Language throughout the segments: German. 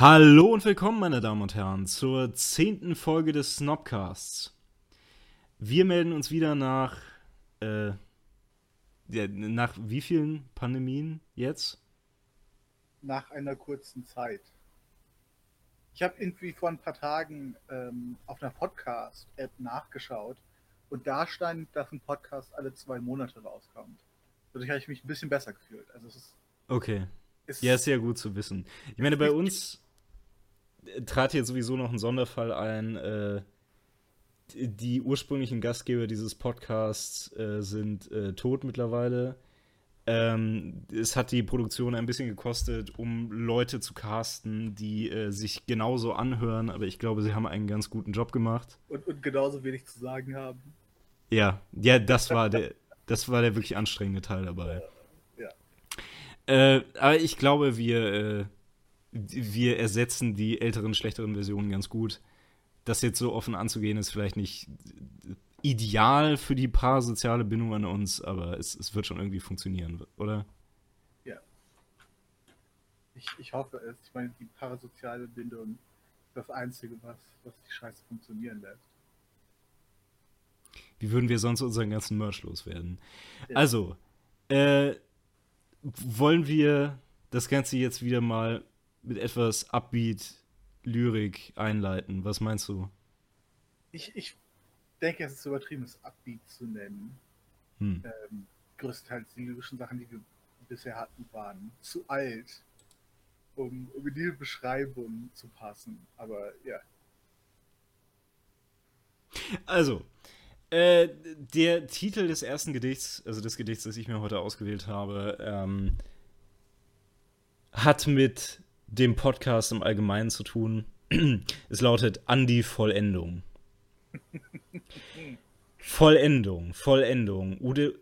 Hallo und willkommen, meine Damen und Herren, zur zehnten Folge des Snobcasts. Wir melden uns wieder nach, äh, ja, nach wie vielen Pandemien jetzt? Nach einer kurzen Zeit. Ich habe irgendwie vor ein paar Tagen ähm, auf einer Podcast-App nachgeschaut und da stand, dass ein Podcast alle zwei Monate rauskommt. Dadurch habe ich mich ein bisschen besser gefühlt. Also es ist, okay. Ist ja, ist sehr gut zu wissen. Ich meine, bei uns trat jetzt sowieso noch ein Sonderfall ein. Äh, die ursprünglichen Gastgeber dieses Podcasts äh, sind äh, tot mittlerweile. Ähm, es hat die Produktion ein bisschen gekostet, um Leute zu casten, die äh, sich genauso anhören, aber ich glaube, sie haben einen ganz guten Job gemacht. Und, und genauso wenig zu sagen haben. Ja, ja, das war der, das war der wirklich anstrengende Teil dabei. Ja. Aber ich glaube, wir, wir ersetzen die älteren, schlechteren Versionen ganz gut. Das jetzt so offen anzugehen, ist vielleicht nicht ideal für die parasoziale Bindung an uns, aber es, es wird schon irgendwie funktionieren, oder? Ja. Ich, ich hoffe es. Ich meine, die parasoziale Bindung ist das Einzige, was, was die Scheiße funktionieren lässt. Wie würden wir sonst unseren ganzen Merch loswerden? Ja. Also, äh, wollen wir das Ganze jetzt wieder mal mit etwas Upbeat Lyrik einleiten? Was meinst du? Ich, ich denke, es ist übertrieben, es Upbeat zu nennen. Hm. Ähm, größtenteils die lyrischen Sachen, die wir bisher hatten, waren zu alt, um, um in diese Beschreibung zu passen. Aber ja. Also, äh, der Titel des ersten Gedichts, also des Gedichts, das ich mir heute ausgewählt habe, ähm, hat mit dem Podcast im Allgemeinen zu tun. es lautet An die Vollendung. Vollendung, Vollendung,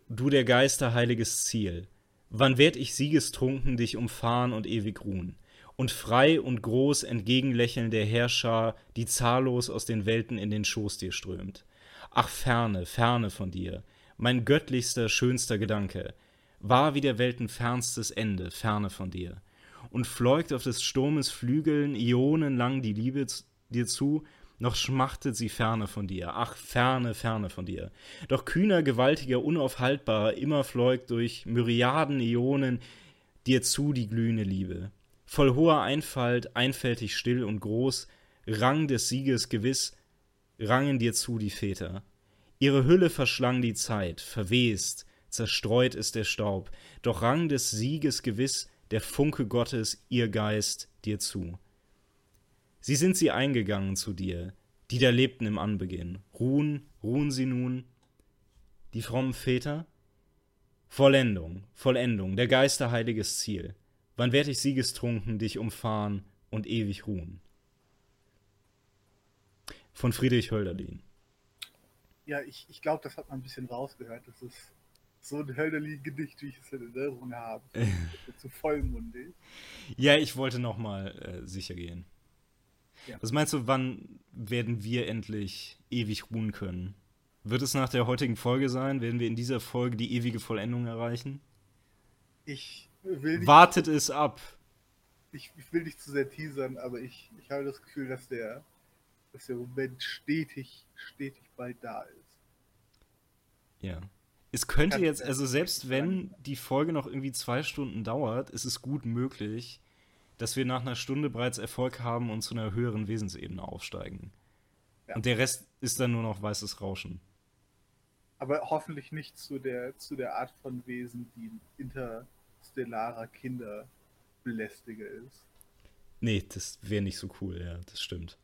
du der Geister heiliges Ziel. Wann werd ich siegestrunken dich umfahren und ewig ruhen? Und frei und groß entgegenlächeln der Herrscher, die zahllos aus den Welten in den Schoß dir strömt. Ach, ferne, ferne von dir, mein göttlichster, schönster Gedanke, war wie der Welten fernstes Ende, ferne von dir. Und fläugt auf des Sturmes Flügeln ionenlang die Liebe dir zu, noch schmachtet sie ferne von dir, ach ferne, ferne von dir. Doch kühner, gewaltiger, unaufhaltbar, immer fläugt durch Myriaden Ionen dir zu die glühende Liebe. Voll hoher Einfalt, einfältig still und groß, Rang des Sieges gewiss, rangen dir zu die Väter. Ihre Hülle verschlang die Zeit, verwest, zerstreut ist der Staub, doch Rang des Sieges gewiss, der Funke Gottes, ihr Geist, dir zu. Sie sind sie eingegangen zu dir, die da lebten im Anbeginn. Ruhen, ruhen sie nun? Die frommen Väter? Vollendung, Vollendung, der Geister heiliges Ziel. Wann werd ich siegestrunken dich umfahren und ewig ruhen? Von Friedrich Hölderlin. Ja, ich, ich glaube, das hat man ein bisschen rausgehört. Das ist so ein Hölderlin-Gedicht, wie ich es in Erinnerung habe. zu vollmundig. Ja, ich wollte nochmal äh, sicher gehen. Ja. Was meinst du, wann werden wir endlich ewig ruhen können? Wird es nach der heutigen Folge sein? Werden wir in dieser Folge die ewige Vollendung erreichen? Ich will nicht Wartet es ab. Ich, ich, will nicht zu sehr teasern, aber ich, ich habe das Gefühl, dass der, dass der Moment stetig, stetig bald da ist. Ja. Es könnte jetzt, also selbst wenn die Folge noch irgendwie zwei Stunden dauert, ist es gut möglich, dass wir nach einer Stunde bereits Erfolg haben und zu einer höheren Wesensebene aufsteigen. Ja. Und der Rest ist dann nur noch weißes Rauschen. Aber hoffentlich nicht zu der, zu der Art von Wesen, die ein interstellarer Kinderbelästiger ist. Nee, das wäre nicht so cool, ja, das stimmt.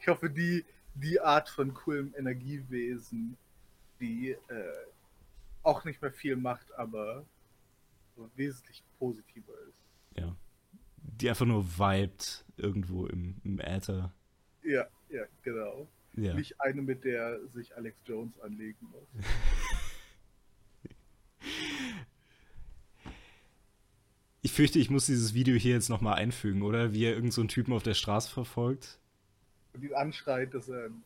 Ich hoffe, die, die Art von coolem Energiewesen, die äh, auch nicht mehr viel macht, aber wesentlich positiver ist. Ja die einfach nur vibet irgendwo im, im Äther. Ja, ja, genau. Ja. Nicht eine, mit der sich Alex Jones anlegen muss. ich fürchte, ich muss dieses Video hier jetzt nochmal einfügen, oder? Wie er irgendeinen so Typen auf der Straße verfolgt. Und ihn anschreit, dass er ein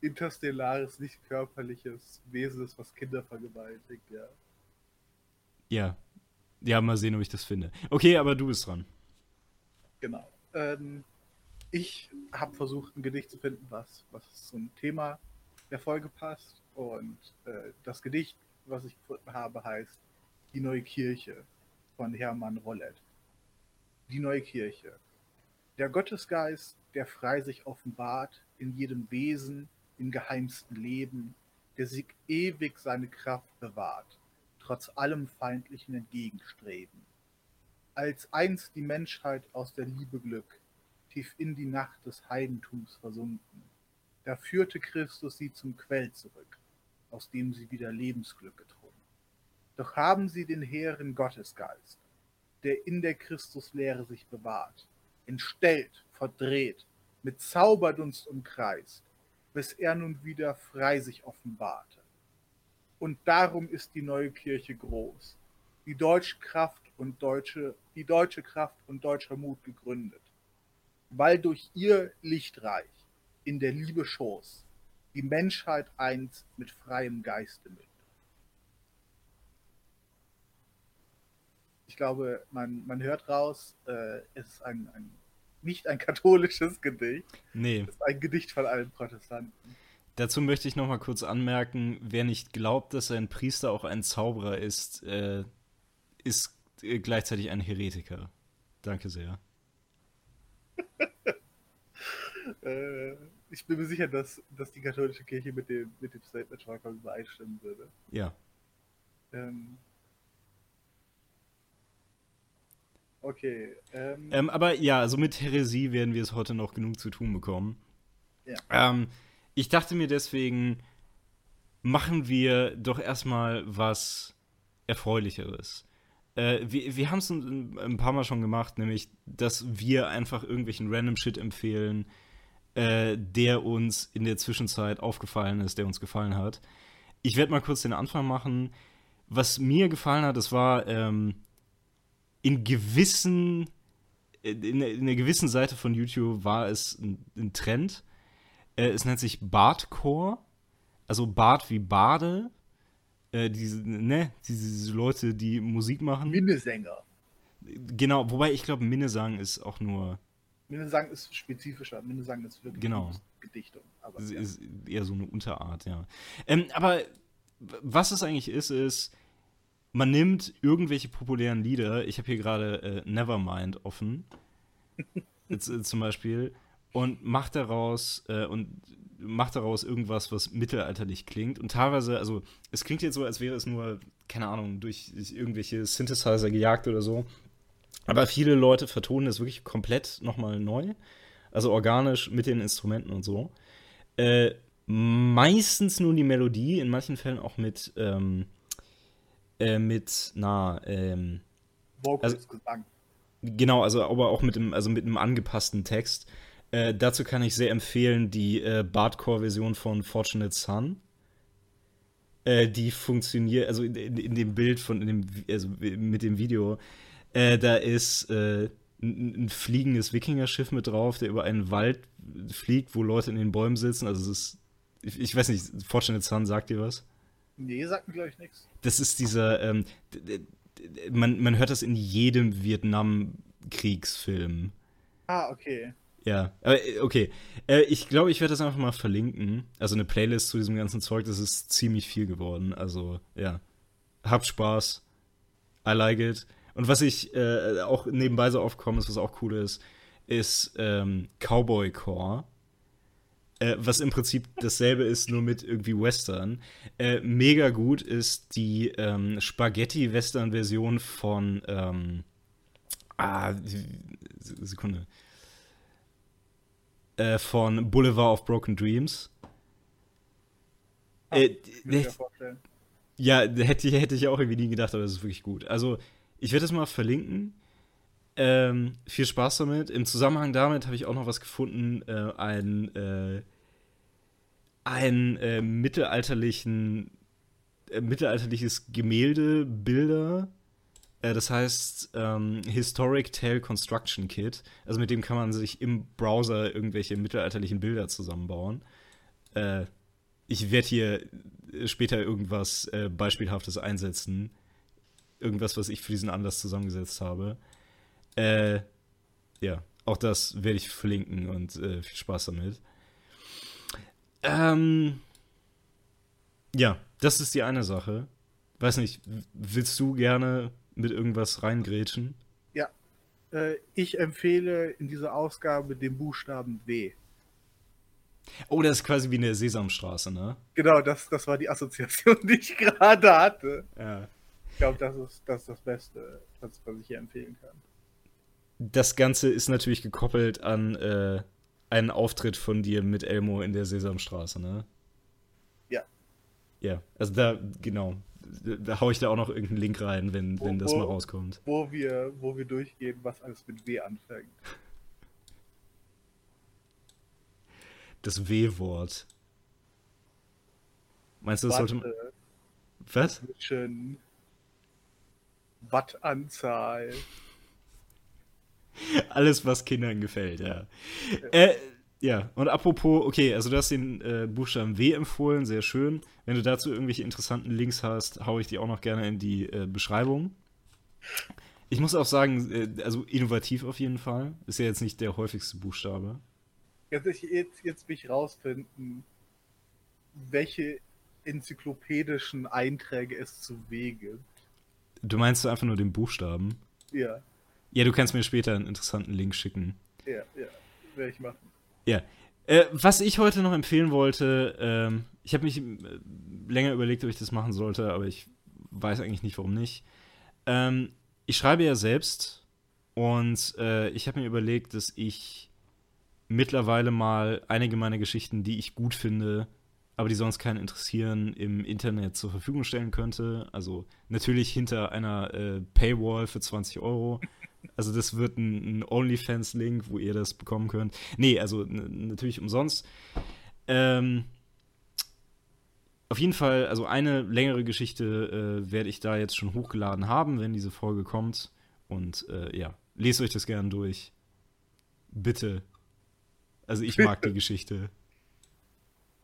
interstellares, nicht körperliches Wesen ist, was Kinder vergewaltigt, ja. Ja. Ja, mal sehen, ob ich das finde. Okay, aber du bist dran. Genau. Ähm, ich habe versucht, ein Gedicht zu finden, was, was zum Thema der Folge passt. Und äh, das Gedicht, was ich gefunden habe, heißt Die neue Kirche von Hermann Rollet. Die neue Kirche. Der Gottesgeist, der frei sich offenbart, in jedem Wesen, im geheimsten Leben, der sich ewig seine Kraft bewahrt, trotz allem feindlichen Entgegenstreben. Als einst die Menschheit aus der Liebe Glück tief in die Nacht des Heidentums versunken, da führte Christus sie zum Quell zurück, aus dem sie wieder Lebensglück getrunken. Doch haben sie den hehren Gottesgeist, der in der Christuslehre sich bewahrt, entstellt, verdreht, mit Zauberdunst umkreist, bis er nun wieder frei sich offenbarte. Und darum ist die neue Kirche groß, die deutsche Kraft und deutsche, die deutsche Kraft und deutscher Mut gegründet, weil durch ihr Lichtreich in der Liebe Schoß die Menschheit einst mit freiem Geiste mündet. Ich glaube, man, man hört raus, äh, es ist ein, ein, nicht ein katholisches Gedicht. Nee. Es ist ein Gedicht von allen Protestanten. Dazu möchte ich noch mal kurz anmerken, wer nicht glaubt, dass ein Priester auch ein Zauberer ist, äh, ist äh, gleichzeitig ein Heretiker. Danke sehr. äh, ich bin mir sicher, dass, dass die katholische Kirche mit dem, mit dem Statement vollkommen übereinstimmen würde. Ja. Ähm, okay. Ähm, Ähm, aber ja, also mit Häresie werden wir es heute noch genug zu tun bekommen. Ja. Ähm, ich dachte mir deswegen, machen wir doch erstmal was Erfreulicheres. Äh, wir wir haben es ein, ein paar Mal schon gemacht, nämlich, dass wir einfach irgendwelchen random Shit empfehlen, äh, der uns in der Zwischenzeit aufgefallen ist, der uns gefallen hat. Ich werde mal kurz den Anfang machen. Was mir gefallen hat, das war ähm, in gewissen, in, in einer gewissen Seite von YouTube war es ein, ein Trend. Äh, es nennt sich Bardcore, also Bart wie Bade. Äh, diese, ne, diese, diese Leute, die Musik machen. Minnesänger. Genau, wobei ich glaube, Minnesang ist auch nur, Minnesang ist spezifischer. Minnesang ist wirklich Genau. Gedichtung. Aber, ja. ist eher so eine Unterart, ja. Ähm, aber was es eigentlich ist, ist, man nimmt irgendwelche populären Lieder, ich habe hier gerade äh, Nevermind offen, äh, zum Beispiel, und macht daraus äh, und macht daraus irgendwas, was mittelalterlich klingt. Und teilweise, also es klingt jetzt so, als wäre es nur, keine Ahnung, durch irgendwelche Synthesizer gejagt oder so. Aber viele Leute vertonen es wirklich komplett nochmal neu. Also organisch mit den Instrumenten und so. Äh, meistens nur die Melodie, in manchen Fällen auch mit, ähm, äh, mit, na, ähm, Vocals, also- Gesang. Genau, also aber auch mit dem, also mit einem angepassten Text. Äh, dazu kann ich sehr empfehlen die äh, Bardcore-Version von Fortunate Son. Äh, die funktioniert, also in, in, in dem Bild von, in dem, also mit dem Video, äh, da ist äh, ein, ein fliegendes Wikingerschiff mit drauf, der über einen Wald fliegt, wo Leute in den Bäumen sitzen. Also es ist, ich, ich weiß nicht, Fortunate Son sagt dir was? Nee, sagt mir, glaube ich, nichts. Das ist dieser, ähm, man, man hört das in jedem Vietnamkriegsfilm. Ah, okay. Ja, äh, okay. Äh, ich glaube, ich werde das einfach mal verlinken. Also eine Playlist zu diesem ganzen Zeug, das ist ziemlich viel geworden. Also, ja. Habt Spaß. I like it. Und was ich äh, auch nebenbei so aufgekommen ist, was auch cool ist, ist ähm, Cowboy-Core. Äh, was im Prinzip dasselbe ist, nur mit irgendwie Western. Äh, mega gut ist die ähm, Spaghetti-Western-Version von ähm, ah, Sekunde äh, von Boulevard of Broken Dreams. Ah, Äh, ja, hätte, hätte ich auch irgendwie nie gedacht, aber das ist wirklich gut. Also, ich werde das mal verlinken. Ähm, viel Spaß damit. Im Zusammenhang damit habe ich auch noch was gefunden, äh, ein, äh, ein äh, mittelalterlichen, äh, mittelalterliches Gemälde, Bilder. Äh, das heißt ähm, Historic Tale Construction Kit. Also mit dem kann man sich im Browser irgendwelche mittelalterlichen Bilder zusammenbauen. Äh, ich werde hier später irgendwas Beispielhaftes einsetzen. Irgendwas, was ich für diesen Anlass zusammengesetzt habe. Äh, ja, Auch das werde ich verlinken und äh, viel Spaß damit. Ähm, ja, das ist die eine Sache. Weiß nicht, willst du gerne mit irgendwas reingrätschen? Ja. Äh, ich empfehle in dieser Ausgabe den Buchstaben W. Oh, das ist quasi wie eine Sesamstraße, ne? Genau, das, das war die Assoziation, die ich gerade hatte. Ja. Ich glaube, das ist, das ist das Beste, was, was ich hier empfehlen kann. Das Ganze ist natürlich gekoppelt an äh, einen Auftritt von dir mit Elmo in der Sesamstraße, ne? Ja. Ja, also da, genau. Da, da hau ich da auch noch irgendeinen Link rein, wenn, Wo- wenn das wo- mal rauskommt. Wo wir, wo wir durchgehen, was alles mit W anfängt. Das W-Wort. Meinst du, das sollte man. Watte, Was? Wattanzahl. Alles, was Kindern gefällt, ja. Äh, ja, und apropos, okay, also du hast den äh, Buchstaben W empfohlen, sehr schön. Wenn du dazu irgendwelche interessanten Links hast, hau ich die auch noch gerne in die äh, Beschreibung. Ich muss auch sagen, äh, also innovativ auf jeden Fall. Ist ja jetzt nicht der häufigste Buchstabe. Jetzt, jetzt, jetzt will ich rausfinden, welche enzyklopädischen Einträge es zu W gibt. Du meinst einfach nur den Buchstaben? Ja, Ja, du kannst mir später einen interessanten Link schicken. ja, ja. Werde ich machen. Ja. Äh, was ich heute noch empfehlen wollte, ähm, ich habe mich äh, länger überlegt, ob ich das machen sollte, aber ich weiß eigentlich nicht, warum nicht. Ähm, ich schreibe ja selbst und äh, ich habe mir überlegt, dass ich mittlerweile mal einige meiner Geschichten, die ich gut finde, aber die sonst keinen interessieren, im Internet zur Verfügung stellen könnte. Also natürlich hinter einer äh, Paywall für 20 Euro. Also das wird ein, ein OnlyFans-Link, wo ihr das bekommen könnt. Nee, also natürlich umsonst. Ähm, auf jeden Fall, also eine längere Geschichte äh, werde ich da jetzt schon hochgeladen haben, wenn diese Folge kommt. Und äh, ja, lest euch das gern durch. Bitte. Also ich mag die Geschichte.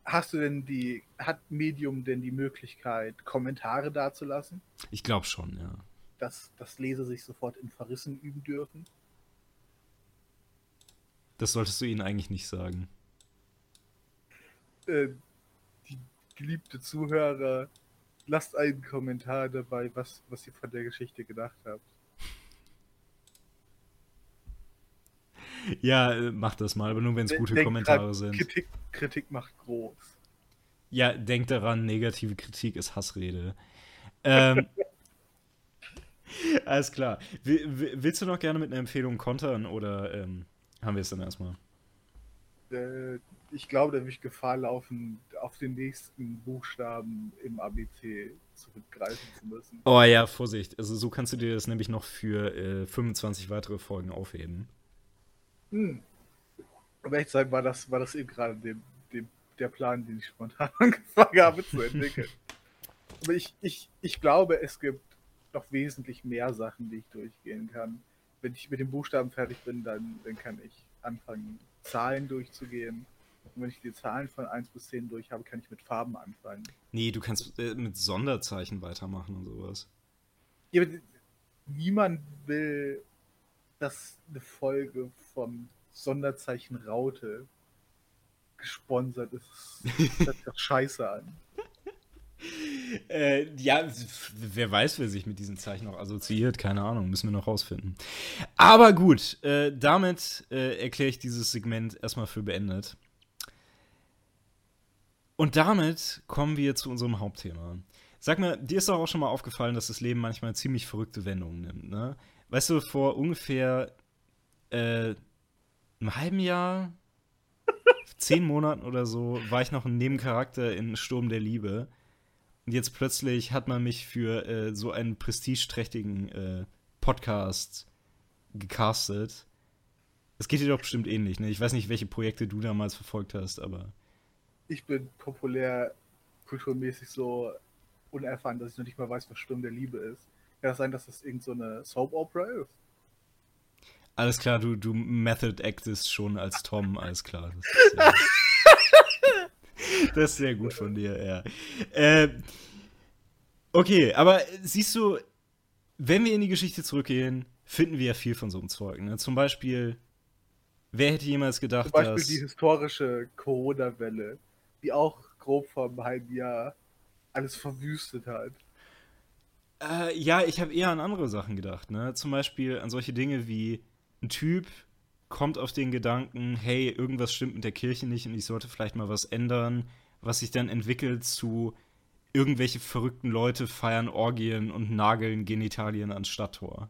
Hast du denn die, hat Medium denn die Möglichkeit, Kommentare dazulassen, Ich glaube schon, ja. Dass, dass Leser sich sofort in Verrissen üben dürfen? Das solltest du ihnen eigentlich nicht sagen. Äh, die geliebte Zuhörer, lasst einen Kommentar dabei, was, was ihr von der Geschichte gedacht habt. Ja, äh, mach das mal, aber nur wenn es gute Denkt Kommentare sind. Kritik, Kritik macht groß. Ja, denk daran, negative Kritik ist Hassrede. Ähm, alles klar. Will, will- willst du noch gerne mit einer Empfehlung kontern oder ähm, haben wir es dann erstmal? Äh, ich glaube, da würde ich Gefahr laufen, auf den nächsten Buchstaben im ABC zurückgreifen zu müssen. Oh ja, Vorsicht. Also so kannst du dir das nämlich noch für äh, 25 weitere Folgen aufheben. Hm. Um ehrlich zu sein, war das, war das eben gerade dem, dem, der Plan, den ich spontan angefangen habe zu entwickeln. Aber ich, ich, ich glaube, es gibt noch wesentlich mehr Sachen, die ich durchgehen kann. Wenn ich mit den Buchstaben fertig bin, dann, dann kann ich anfangen, Zahlen durchzugehen. Und wenn ich die Zahlen von 1 bis 10 durch habe, kann ich mit Farben anfangen. Nee, du kannst äh, mit Sonderzeichen weitermachen und sowas. Ja, aber niemand will, dass eine Folge vom Sonderzeichen Raute gesponsert ist. Das hört sich doch scheiße an. Äh, ja, wer weiß, wer sich mit diesen Zeichen noch assoziiert, keine Ahnung, müssen wir noch rausfinden. Aber gut, äh, damit äh, erkläre ich dieses Segment erstmal für beendet. Und damit kommen wir zu unserem Hauptthema. Sag mal, dir ist doch auch schon mal aufgefallen, dass das Leben manchmal ziemlich verrückte Wendungen nimmt, ne? Weißt du, vor ungefähr äh, einem halben Jahr, zehn Monaten oder so, war ich noch ein Nebencharakter in Sturm der Liebe. Und jetzt plötzlich hat man mich für äh, so einen prestigeträchtigen äh, Podcast gecastet. Es geht dir doch bestimmt ähnlich, ne? Ich weiß nicht, welche Projekte du damals verfolgt hast, aber. Ich bin populär kulturmäßig so unerfahren, dass ich noch nicht mal weiß, was Sturm der Liebe ist. Kann das sein, dass das irgend so eine Soap Opera ist? Alles klar, du, du Method actest schon als Tom, alles klar. Das ist, sehr, das ist sehr gut von dir, ja. Äh, okay, aber siehst du, wenn wir in die Geschichte zurückgehen, finden wir ja viel von so einem Zeug. Ne? Zum Beispiel Wer hätte jemals gedacht, Zum Beispiel dass. die historische Corona-Welle, die auch grob vor einem halben Jahr alles verwüstet hat. Äh, ja, ich habe eher an andere Sachen gedacht, ne? Zum Beispiel an solche Dinge wie ein Typ kommt auf den Gedanken, hey, irgendwas stimmt mit der Kirche nicht und ich sollte vielleicht mal was ändern, was sich dann entwickelt zu irgendwelche verrückten Leute feiern Orgien und nageln Genitalien ans Stadttor.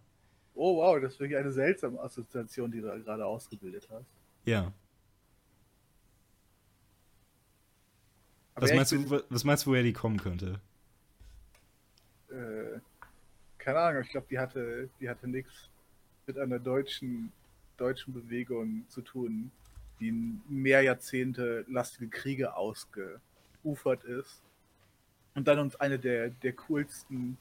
Oh wow, das ist wirklich eine seltsame Assoziation, die du da gerade ausgebildet hast. Ja. Aber Was meinst, du, wa- was meinst du, woher die kommen könnte? äh, keine Ahnung, ich glaube, die hatte, die hatte nichts mit einer deutschen, deutschen Bewegung zu tun, die in mehr Jahrzehnte lastige Kriege ausgeufert ist und dann uns eine der, der coolsten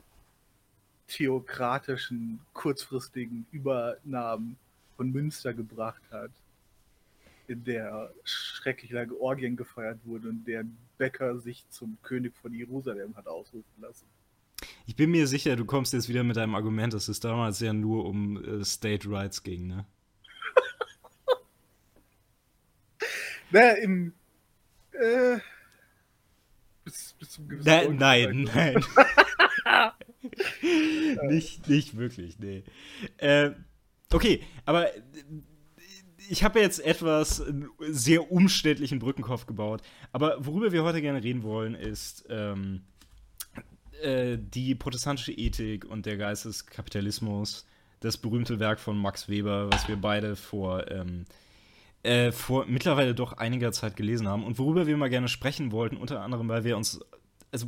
theokratischen, kurzfristigen Übernahmen von Münster gebracht hat, in der schrecklich lange Orgien gefeiert wurde und der Bäcker sich zum König von Jerusalem hat ausrufen lassen. Ich bin mir sicher, du kommst jetzt wieder mit deinem Argument, dass es damals ja nur um äh, State Rights ging, ne? Naja, im. Äh, bis, bis zum gewissen Nein, Punkt nein, nein. nicht, nicht wirklich, nee. Äh, okay, aber äh, ich habe jetzt etwas sehr umständlichen Brückenkopf gebaut. Aber worüber wir heute gerne reden wollen, ist ähm, äh, die protestantische Ethik und der Geist des Kapitalismus. Das berühmte Werk von Max Weber, was wir beide vor, ähm, äh, vor mittlerweile doch einiger Zeit gelesen haben. Und worüber wir mal gerne sprechen wollten, unter anderem, weil wir uns, also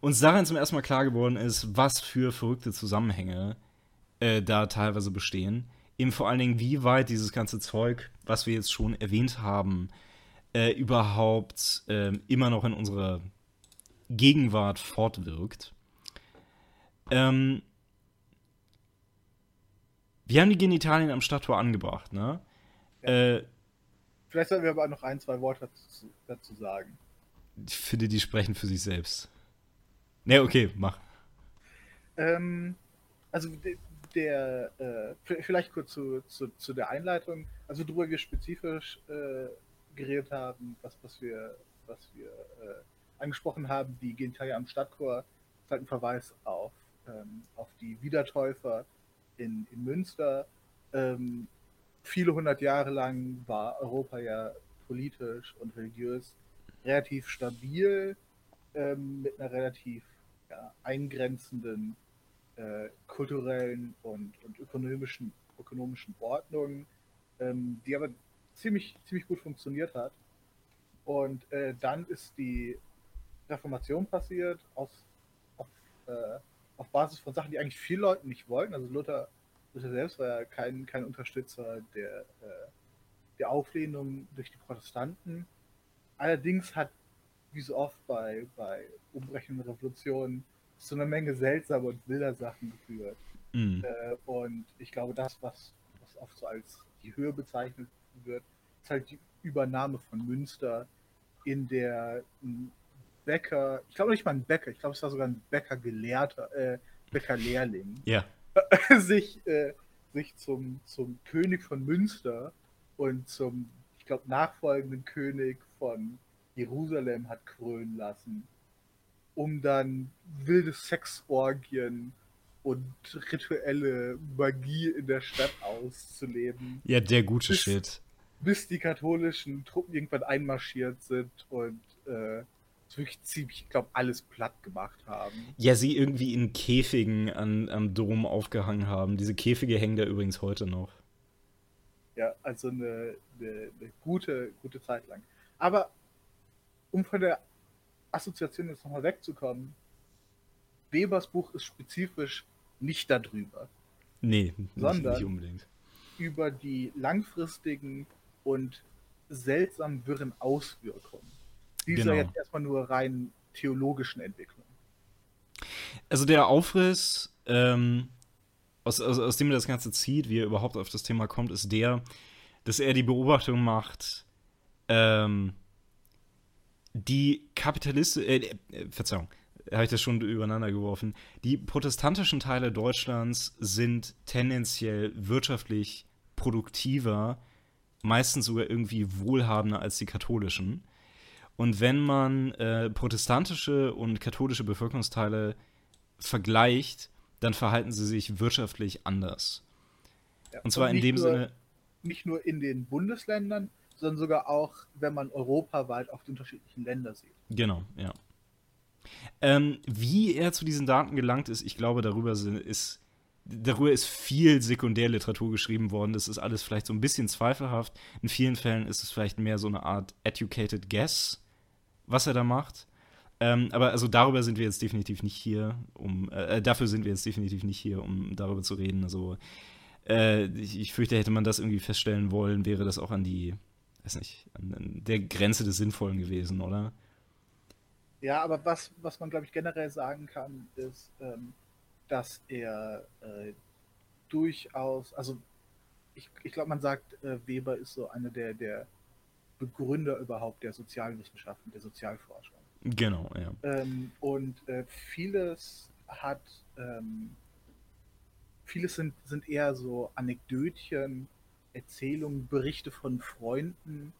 uns darin zum ersten Mal klar geworden ist, was für verrückte Zusammenhänge äh, da teilweise bestehen. Eben vor allen Dingen, wie weit dieses ganze Zeug, was wir jetzt schon erwähnt haben, äh, überhaupt ähm, immer noch in unserer Gegenwart fortwirkt. Ähm, wir haben die Genitalien am Stadttor angebracht, ne? Äh, Vielleicht sollten wir aber noch ein, zwei Worte dazu, dazu sagen. ich finde, die sprechen für sich selbst. Ne, okay, mach. Ähm, also de- der, äh, vielleicht kurz zu, zu, zu der Einleitung, also worüber wir spezifisch äh, geredet haben, was, was wir, was wir äh, angesprochen haben, die Genitalien am Stadtchor, ist halt ein Verweis auf, ähm, auf die Wiedertäufer in, in Münster. Ähm, viele hundert Jahre lang war Europa ja politisch und religiös relativ stabil, ähm, mit einer relativ ja, eingrenzenden äh, kulturellen und, und ökonomischen, ökonomischen Ordnung, ähm, die aber ziemlich, ziemlich gut funktioniert hat. Und äh, dann ist die Reformation passiert aus, auf, äh, auf Basis von Sachen, die eigentlich viele Leute nicht wollten. Also Luther, Luther selbst war ja kein, kein Unterstützer der, äh, der Auflehnung durch die Protestanten. Allerdings hat, wie so oft bei, bei umbrechenden Revolutionen, zu einer Menge seltsamer und wilder Sachen geführt. Mm. Äh, und ich glaube, das, was, was oft so als die Höhe bezeichnet wird, ist halt die Übernahme von Münster, in der ein Bäcker, ich glaube nicht mal ein Bäcker, ich glaube, es war sogar ein Bäckergelehrter, äh, Bäckerlehrling, Ja. sich, äh, sich zum, zum König von Münster und zum, ich glaube, nachfolgenden König von Jerusalem hat krönen lassen, um dann wilde Sexorgien und rituelle Magie in der Stadt auszuleben, Ja, der gute Bis- Shit. bis die katholischen Truppen irgendwann einmarschiert sind und äh, wirklich ziemlich, ich glaube, alles platt gemacht haben. Ja, sie irgendwie in Käfigen an, am Dom aufgehangen haben. Diese Käfige hängen da übrigens heute noch. Ja, also eine, eine, eine gute, gute Zeit lang. Aber um von der Assoziation jetzt nochmal wegzukommen, Webers Buch ist spezifisch nicht darüber, Nee, Sondern- nicht unbedingt. über die langfristigen und seltsam wirren Auswirkungen dieser Genau. jetzt erstmal nur rein theologischen Entwicklung. Also der Aufriss, ähm, aus, aus, aus dem er das Ganze zieht, wie er überhaupt auf das Thema kommt, ist der, dass er die Beobachtung macht, ähm, die Kapitalisten, äh, äh, Verzeihung, habe ich das schon übereinander geworfen, die protestantischen Teile Deutschlands sind tendenziell wirtschaftlich produktiver meistens sogar irgendwie wohlhabender als die katholischen. Und wenn man äh, protestantische und katholische Bevölkerungsteile vergleicht, dann verhalten sie sich wirtschaftlich anders. Ja, und zwar und in dem nur, Sinne. Nicht nur in den Bundesländern, sondern sogar auch, wenn man europaweit auf die unterschiedlichen Länder sieht. Genau, ja. Ähm, wie er zu diesen Daten gelangt ist, ich glaube, darüber ist, darüber ist viel Sekundärliteratur geschrieben worden. Das ist alles vielleicht so ein bisschen zweifelhaft. In vielen Fällen ist es vielleicht mehr so eine Art educated guess, was er da macht. Ähm, aber also darüber sind wir jetzt definitiv nicht hier, um äh, dafür sind wir jetzt definitiv nicht hier, um darüber zu reden. Also äh, ich, ich, fürchte, hätte man das irgendwie feststellen wollen, wäre das auch an die, weiß nicht, an, an der Grenze des Sinnvollen gewesen, oder? Ja, aber was, was man, glaube ich, generell sagen kann, ist, ähm, dass er äh, durchaus, also ich, ich glaube, man sagt, äh, Weber ist so einer der, der Begründer überhaupt der Sozialwissenschaften, der Sozialforschung. Genau, ja. Ähm, und äh, vieles hat, ähm, vieles sind, sind eher so Anekdötchen, Erzählungen, Berichte von Freunden,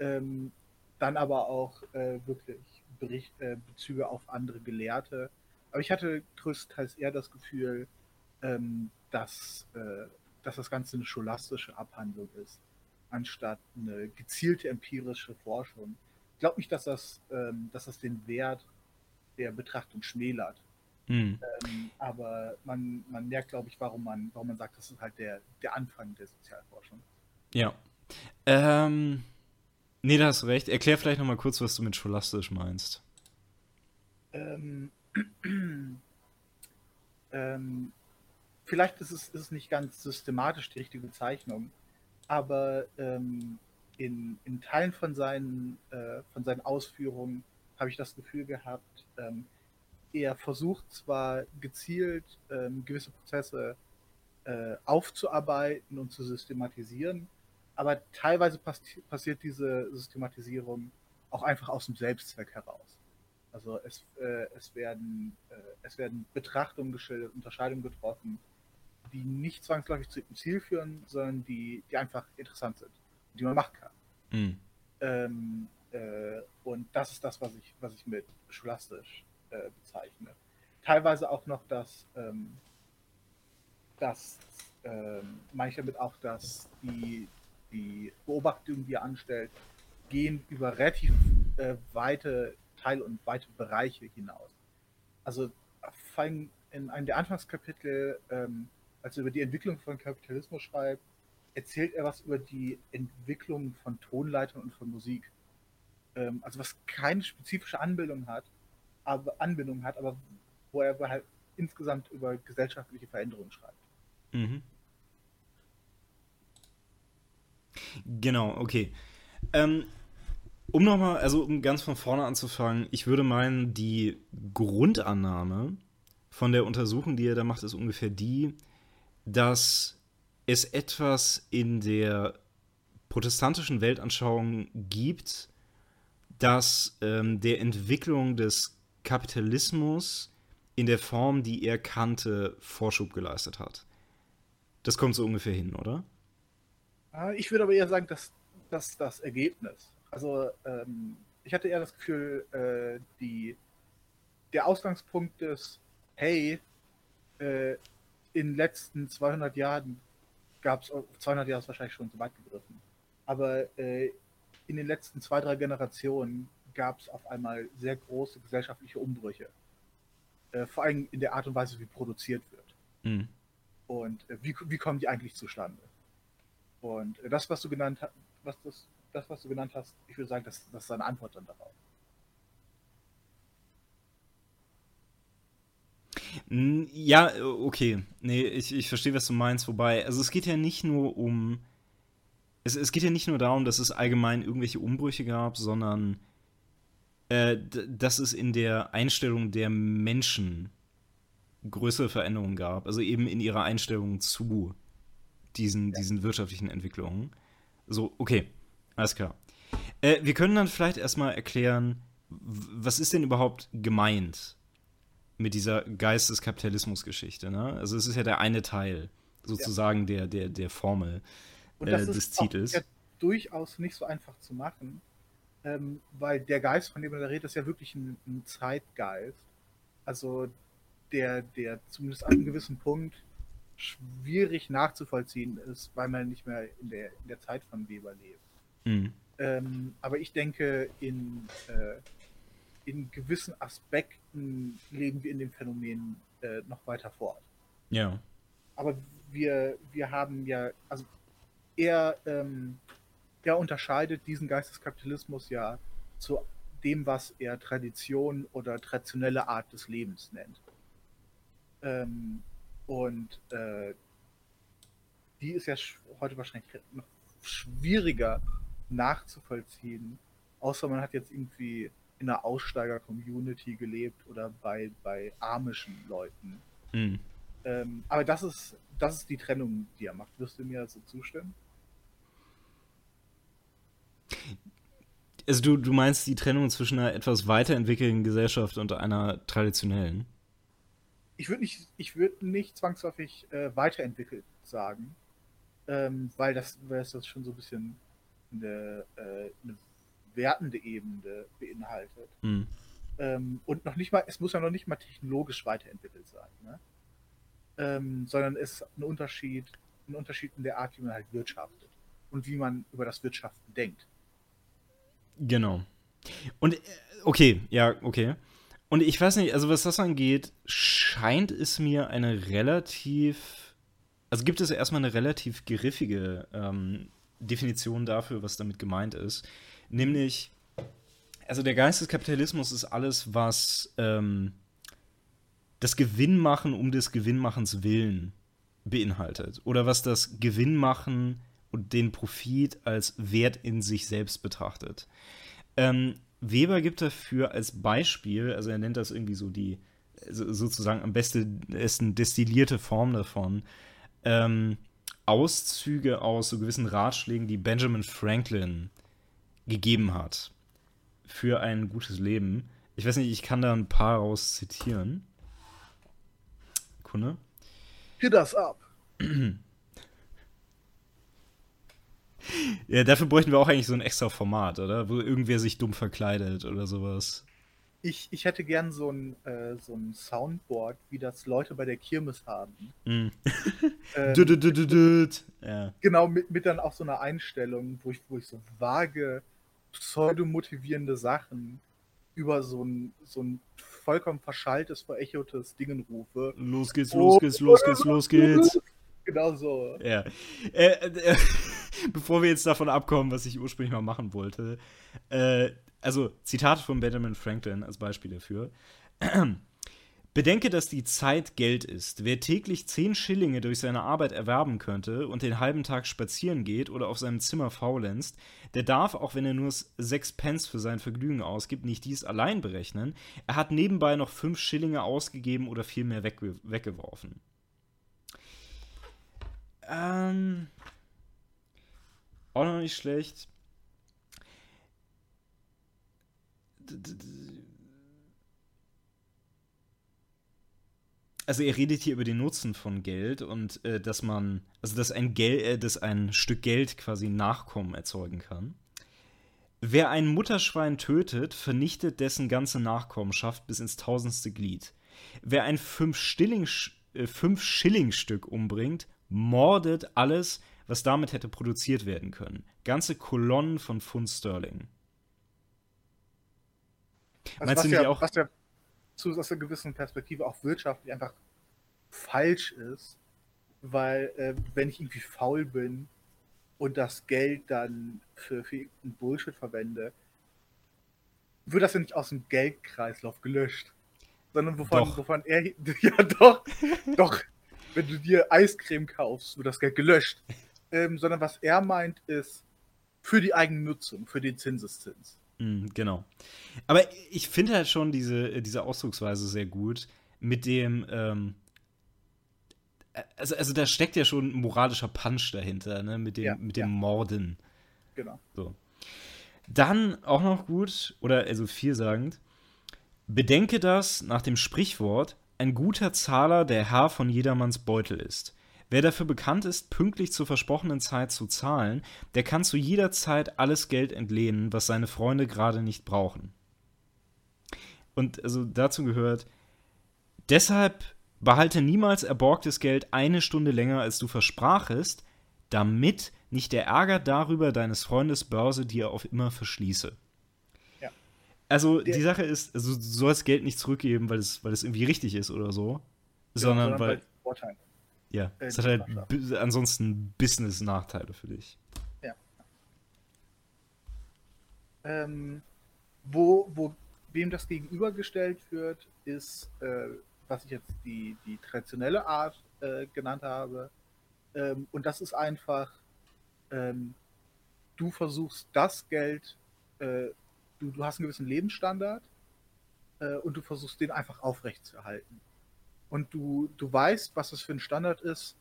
ähm, dann aber auch äh, wirklich Bericht, äh, Bezüge auf andere Gelehrte. Aber ich hatte größtenteils eher das Gefühl, ähm, dass, äh, dass das Ganze eine scholastische Abhandlung ist, anstatt eine gezielte empirische Forschung glaube nicht, dass das, ähm, dass das den Wert der Betrachtung schmälert. Mhm. Ähm, aber man, man merkt, glaube ich, warum man, warum man sagt, das ist halt der, der Anfang der Sozialforschung. Ja. Ähm, nee, da hast du recht. Erklär vielleicht nochmal kurz, was du mit scholastisch meinst. Ähm, ähm, vielleicht ist es, ist es nicht ganz systematisch die richtige Bezeichnung, aber ähm, in, in Teilen von seinen, äh, von seinen Ausführungen habe ich das Gefühl gehabt, ähm, er versucht zwar gezielt ähm, gewisse Prozesse äh, aufzuarbeiten und zu systematisieren, aber teilweise pass passiert diese Systematisierung auch einfach aus dem Selbstzweck heraus. Also es, äh, es, werden, äh, es werden Betrachtungen geschildert, Unterscheidungen getroffen, die nicht zwangsläufig zu dem Ziel führen, sondern die, die einfach interessant sind die man machen kann. Mhm. Ähm, äh, und das ist das, was ich, was ich mit scholastisch äh, bezeichne. Teilweise auch noch das, ähm, das ähm, meine ich damit auch, dass die, die Beobachtungen, die er anstellt, gehen über relativ äh, weite Teile und weite Bereiche hinaus. Also allem in einem der Anfangskapitel, ähm, als er über die Entwicklung von Kapitalismus schreibt, erzählt er was über die Entwicklung von Tonleitern und von Musik. Ähm, also was keine spezifische Anbindung hat, aber Anbindung hat, aber wo er halt insgesamt über gesellschaftliche Veränderungen schreibt. Mhm. Genau, okay. Ähm, um nochmal, also um ganz von vorne anzufangen, ich würde meinen, die Grundannahme von der Untersuchung, die er da macht, ist ungefähr die, dass es etwas in der protestantischen Weltanschauung gibt, das ähm, der Entwicklung des Kapitalismus in der Form, die er kannte, Vorschub geleistet hat. Das kommt so ungefähr hin, oder? Ah, ich würde aber eher sagen, dass, dass das Ergebnis. Also ähm, ich hatte eher das Gefühl, äh, die, der Ausgangspunkt ist, hey, äh, in den letzten 200 Jahren gab es, 200 Jahre ist wahrscheinlich schon zu weit gegriffen, aber äh, in den letzten zwei, drei Generationen gab es auf einmal sehr große gesellschaftliche Umbrüche. Äh, vor allem in der Art und Weise, wie produziert wird. Mhm. Und äh, wie, wie kommen die eigentlich zustande? Und äh, das, was du genannt hast, was das, das, was du genannt hast, ich würde sagen, das, das ist eine Antwort dann darauf. Ja, okay. Nee, ich, ich verstehe, was du meinst. Wobei, also es geht ja nicht nur um. Es, es geht ja nicht nur darum, dass es allgemein irgendwelche Umbrüche gab, sondern äh, dass es in der Einstellung der Menschen größere Veränderungen gab. Also eben in ihrer Einstellung zu diesen, ja. diesen wirtschaftlichen Entwicklungen. So, okay, alles klar. Äh, wir können dann vielleicht erstmal erklären, was ist denn überhaupt gemeint mit dieser Geisteskapitalismus-Geschichte. Ne? Also es ist ja der eine Teil sozusagen ja. der, der, der Formel äh, des Titels. Der, durchaus nicht so einfach zu machen, ähm, weil der Geist, von dem man da redet, ist ja wirklich ein, ein Zeitgeist. Also der, der zumindest an einem gewissen Punkt schwierig nachzuvollziehen ist, weil man nicht mehr in der, in der Zeit von Weber lebt. Mhm. Ähm, aber ich denke, in, äh, in gewissen Aspekten leben wir in dem Phänomen äh, noch weiter fort. Ja. Aber wir, wir haben ja, also er, ähm, er unterscheidet diesen Geisteskapitalismus ja zu dem, was er Tradition oder traditionelle Art des Lebens nennt. Ähm, und äh, die ist ja heute wahrscheinlich noch schwieriger nachzuvollziehen, außer man hat jetzt irgendwie in einer Aussteiger-Community gelebt oder bei, bei amischen Leuten. Mhm. Ähm, aber das ist, das ist die Trennung, die er macht. Wirst du mir also zustimmen? Also du, du meinst die Trennung zwischen einer etwas weiterentwickelten Gesellschaft und einer traditionellen? Ich würde nicht, ich würd nicht zwangsläufig äh, weiterentwickelt sagen, ähm, weil, das, weil das schon so ein bisschen eine, äh, eine wertende Ebene beinhaltet. Mhm. Ähm, und noch nicht mal, es muss ja noch nicht mal technologisch weiterentwickelt sein, ne? ähm, sondern es ist ein Unterschied, ein Unterschied in der Art, wie man halt wirtschaftet und wie man über das Wirtschaften denkt. Genau. Und äh, okay, ja, okay. Und ich weiß nicht, also was das angeht, scheint es mir eine relativ, also gibt es erstmal eine relativ griffige ähm, Definition dafür, was damit gemeint ist. Nämlich, also der Geist des Kapitalismus ist alles, was ähm, das Gewinnmachen um des Gewinnmachens willen beinhaltet. Oder was das Gewinnmachen und den Profit als Wert in sich selbst betrachtet. Ähm, Weber gibt dafür als Beispiel, also er nennt das irgendwie so die sozusagen am besten destillierte Form davon, ähm, Auszüge aus so gewissen Ratschlägen, die Benjamin Franklin gegeben hat für ein gutes Leben. Ich weiß nicht, ich kann da ein paar raus zitieren. Kunde. Hit das ab. Ja, dafür bräuchten wir auch eigentlich so ein extra Format, oder? Wo irgendwer sich dumm verkleidet oder sowas. Ich, ich hätte gern so ein, äh, so ein Soundboard, wie das Leute bei der Kirmes haben. Mm. ähm, ja. Genau, mit, mit dann auch so einer Einstellung, wo ich, wo ich so vage, pseudomotivierende Sachen über so ein, so ein vollkommen verschalltes, verechotes Dingen rufe. Los geht's, los geht's, los geht's, los geht's. Genau so. Ja. Äh, äh, bevor wir jetzt davon abkommen, was ich ursprünglich mal machen wollte. Äh, also, Zitate von Benjamin Franklin als Beispiel dafür. Bedenke, dass die Zeit Geld ist. Wer täglich 10 Schillinge durch seine Arbeit erwerben könnte und den halben Tag spazieren geht oder auf seinem Zimmer faulenzt, der darf, auch wenn er nur 6 Pence für sein Vergnügen ausgibt, nicht dies allein berechnen. Er hat nebenbei noch 5 Schillinge ausgegeben oder vielmehr wegge weggeworfen. Ähm, auch noch nicht schlecht. Also er redet hier über den Nutzen von Geld und äh, dass man, also dass ein Geld, äh, dass ein Stück Geld quasi Nachkommen erzeugen kann. Wer ein Mutterschwein tötet, vernichtet dessen ganze Nachkommenschaft bis ins tausendste Glied. Wer ein Fünf-Schilling-Stück äh, fünf Schilling umbringt, mordet alles, was damit hätte produziert werden können. Ganze Kolonnen von Pfund Sterling. Also Meinst was, du ja, auch was ja zu, aus einer gewissen Perspektive auch wirtschaftlich einfach falsch ist, weil äh, wenn ich irgendwie faul bin und das Geld dann für, für irgendeinen Bullshit verwende, wird das ja nicht aus dem Geldkreislauf gelöscht. Sondern wovon, doch. wovon er. Ja, doch, doch. Wenn du dir Eiscreme kaufst, wird das Geld gelöscht ähm, sondern was er meint, ist für die eigene Nutzung, für den Zinseszins. Mm, genau. Aber ich finde halt schon diese, diese Ausdrucksweise sehr gut mit dem, ähm, also, also da steckt ja schon ein moralischer Punch dahinter, ne? Mit dem, ja, mit dem ja. Morden. Genau. So. Dann auch noch gut, oder also vielsagend, bedenke das nach dem Sprichwort, ein guter Zahler der Herr von jedermanns Beutel ist. Wer dafür bekannt ist, pünktlich zur versprochenen Zeit zu zahlen, der kann zu jeder Zeit alles Geld entlehnen, was seine Freunde gerade nicht brauchen. Und also dazu gehört, deshalb behalte niemals erborgtes Geld eine Stunde länger, als du versprachest, damit nicht der Ärger darüber deines Freundes Börse dir auf immer verschließe. Ja. Also die Sache ist, also du sollst Geld nicht zurückgeben, weil es, weil es irgendwie richtig ist oder so, sondern weil, es Vorteile. Ja, äh, es hat halt ansonsten Business-Nachteile für dich. Ähm, wo, wo wem das gegenübergestellt wird, ist, äh, was ich jetzt die, die traditionelle Art äh, genannt habe. Ähm, und das ist einfach, ähm, du versuchst das Geld, äh, du, du hast einen gewissen Lebensstandard äh, und du versuchst den einfach aufrechtzuerhalten. Und du, du weißt, was das für ein Standard ist,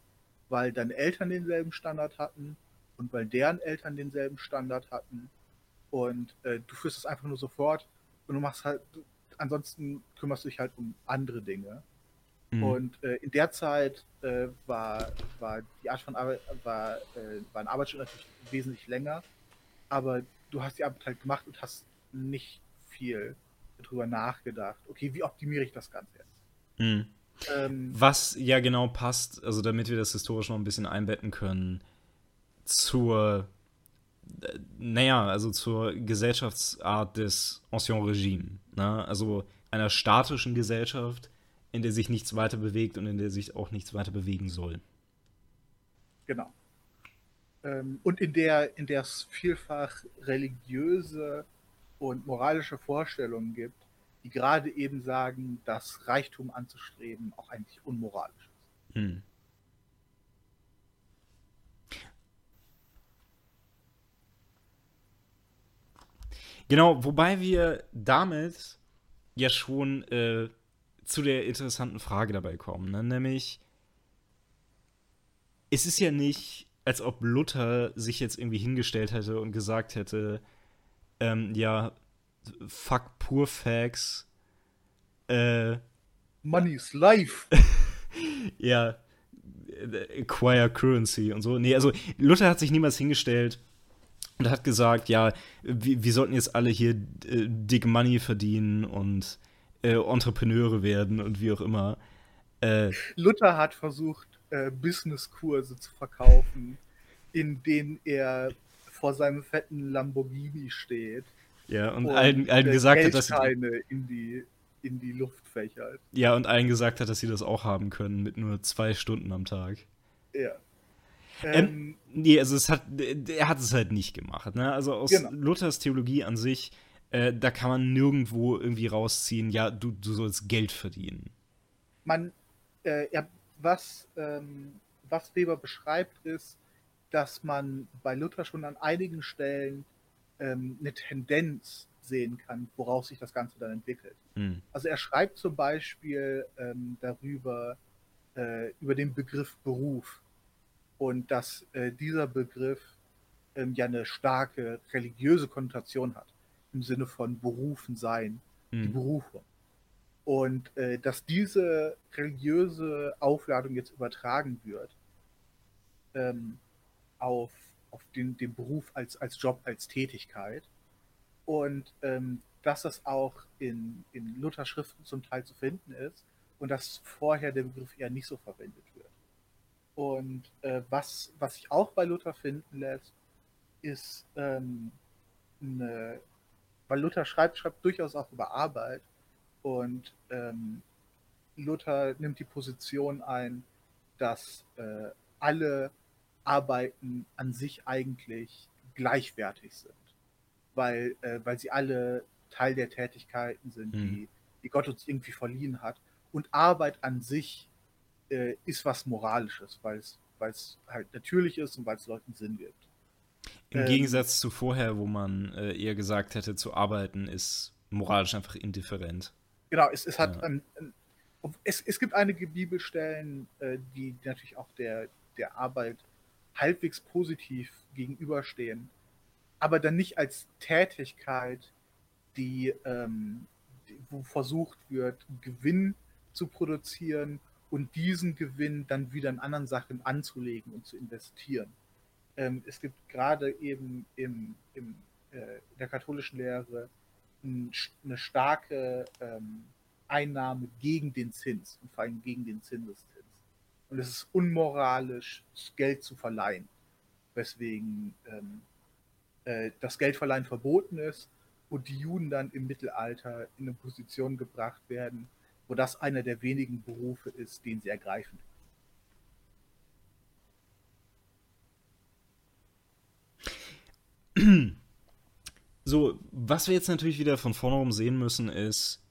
weil deine Eltern denselben Standard hatten und weil deren Eltern denselben Standard hatten. Und äh, du führst es einfach nur sofort und du machst halt, ansonsten kümmerst du dich halt um andere Dinge. Mhm. Und äh, in der Zeit äh, war, war die Art von Arbeit, war, äh, war ein Arbeitsschritt natürlich wesentlich länger, aber du hast die Arbeit halt gemacht und hast nicht viel darüber nachgedacht. Okay, wie optimiere ich das Ganze jetzt? Mhm. Ähm, Was ja genau passt, also damit wir das historisch noch ein bisschen einbetten können, zur, äh, naja, also zur Gesellschaftsart des Ancien Regime. Ne? Also einer statischen Gesellschaft, in der sich nichts weiter bewegt und in der sich auch nichts weiter bewegen soll. Genau. Ähm, und in der, in der es vielfach religiöse und moralische Vorstellungen gibt, die gerade eben sagen, dass Reichtum anzustreben auch eigentlich unmoralisch ist. Hm. Genau, wobei wir damit ja schon äh, zu der interessanten Frage dabei kommen, ne? nämlich es ist ja nicht, als ob Luther sich jetzt irgendwie hingestellt hätte und gesagt hätte, ähm, ja, fuck poor facts, äh, Money's life. ja, acquire currency und so. Nee, also Luther hat sich niemals hingestellt und hat gesagt, ja, wir, wir sollten jetzt alle hier äh, dick Money verdienen und äh, Entrepreneure werden und wie auch immer. Äh, Luther hat versucht, äh, Businesskurse zu verkaufen, in denen er vor seinem fetten Lamborghini steht ja, und, allen, allen äh, gesagt hat, dass sie, in die, in die Luft fächert. ja, und allen gesagt hat, dass sie das auch haben können mit nur zwei Stunden am Tag. Ja. Ähm, Ähm, Nee, also es hat, er hat es halt nicht gemacht. Ne? Also aus Genau. Luthers Theologie an sich, äh, da kann man nirgendwo irgendwie rausziehen, ja, du, du sollst Geld verdienen. man, äh, ja, was, ähm, was Weber beschreibt, ist, dass man bei Luther schon an einigen Stellen ähm, eine Tendenz sehen kann, woraus sich das Ganze dann entwickelt. Hm. Also er schreibt zum Beispiel ähm, darüber, äh, über den Begriff Beruf und dass äh, dieser Begriff ähm, ja eine starke religiöse Konnotation hat, im Sinne von berufen sein, die Hm. Berufung. Und äh, dass diese religiöse Aufladung jetzt übertragen wird ähm, auf, auf den, den Beruf als, als Job, als Tätigkeit. Und ähm, dass das auch in, in Luthers Schriften zum Teil zu finden ist und dass vorher der Begriff eher nicht so verwendet wird. Und äh, was, was sich auch bei Luther finden lässt, ist ähm, eine, weil Luther schreibt, schreibt durchaus auch über Arbeit und ähm, Luther nimmt die Position ein, dass äh, alle Arbeiten an sich eigentlich gleichwertig sind, weil, äh, weil sie alle Teil der Tätigkeiten sind, Mhm. die, die Gott uns irgendwie verliehen hat. Und Arbeit an sich äh, ist was Moralisches, weil es weil es halt natürlich ist und weil es Leuten Sinn gibt. Im Ähm, Gegensatz zu vorher, wo man äh, eher gesagt hätte, zu arbeiten ist moralisch einfach indifferent. Genau, es, es hat Ja. ähm, ähm, es, es gibt einige Bibelstellen, äh, die natürlich auch der, der Arbeit halbwegs positiv gegenüberstehen, aber dann nicht als Tätigkeit, die, ähm, die wo versucht wird, Gewinn zu produzieren und diesen Gewinn dann wieder in anderen Sachen anzulegen und zu investieren. Ähm, es gibt gerade eben im, im, äh, der katholischen Lehre ein, eine starke ähm, Einnahme gegen den Zins und vor allem gegen den Zinseszins. Und es ist unmoralisch, Geld zu verleihen, weswegen ähm, äh, das Geldverleihen verboten ist und die Juden dann im Mittelalter in eine Position gebracht werden, wo das einer der wenigen Berufe ist, den sie ergreifen. So, was wir jetzt natürlich wieder von vornherein sehen müssen, ist,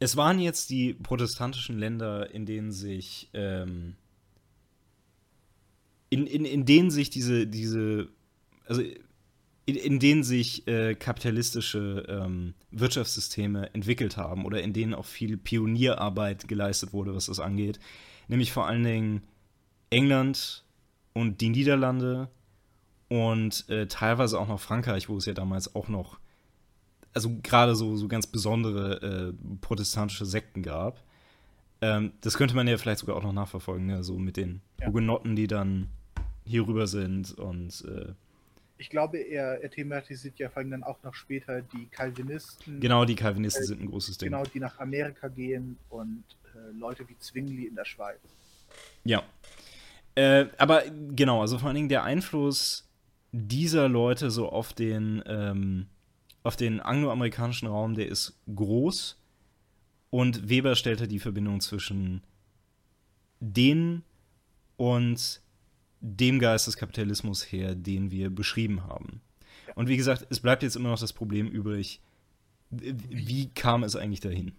es waren jetzt die protestantischen Länder, in denen sich, ähm, in, in, in denen sich diese, diese, also in, in denen sich äh, kapitalistische ähm, Wirtschaftssysteme entwickelt haben oder in denen auch viel Pionierarbeit geleistet wurde, was das angeht. Nämlich vor allen Dingen England und die Niederlande und äh, teilweise auch noch Frankreich, wo es ja damals auch noch, also gerade so, so ganz besondere äh, protestantische Sekten gab. Ähm, das könnte man ja vielleicht sogar auch noch nachverfolgen, ne? so mit den ja. Hugenotten, die dann hier rüber sind und äh, ich glaube, er, er, thematisiert ja vor allem dann auch noch später die Calvinisten. Genau, die Calvinisten äh, sind ein großes Ding. Genau, die nach Amerika gehen und äh, Leute wie Zwingli in der Schweiz. Ja. Äh, aber genau, also vor allen Dingen der Einfluss dieser Leute so auf den, ähm, auf den angloamerikanischen Raum, der ist groß. Und Weber stellte die Verbindung zwischen denen und dem Geist des Kapitalismus her, den wir beschrieben haben. Und wie gesagt, es bleibt jetzt immer noch das Problem übrig, wie kam es eigentlich dahin?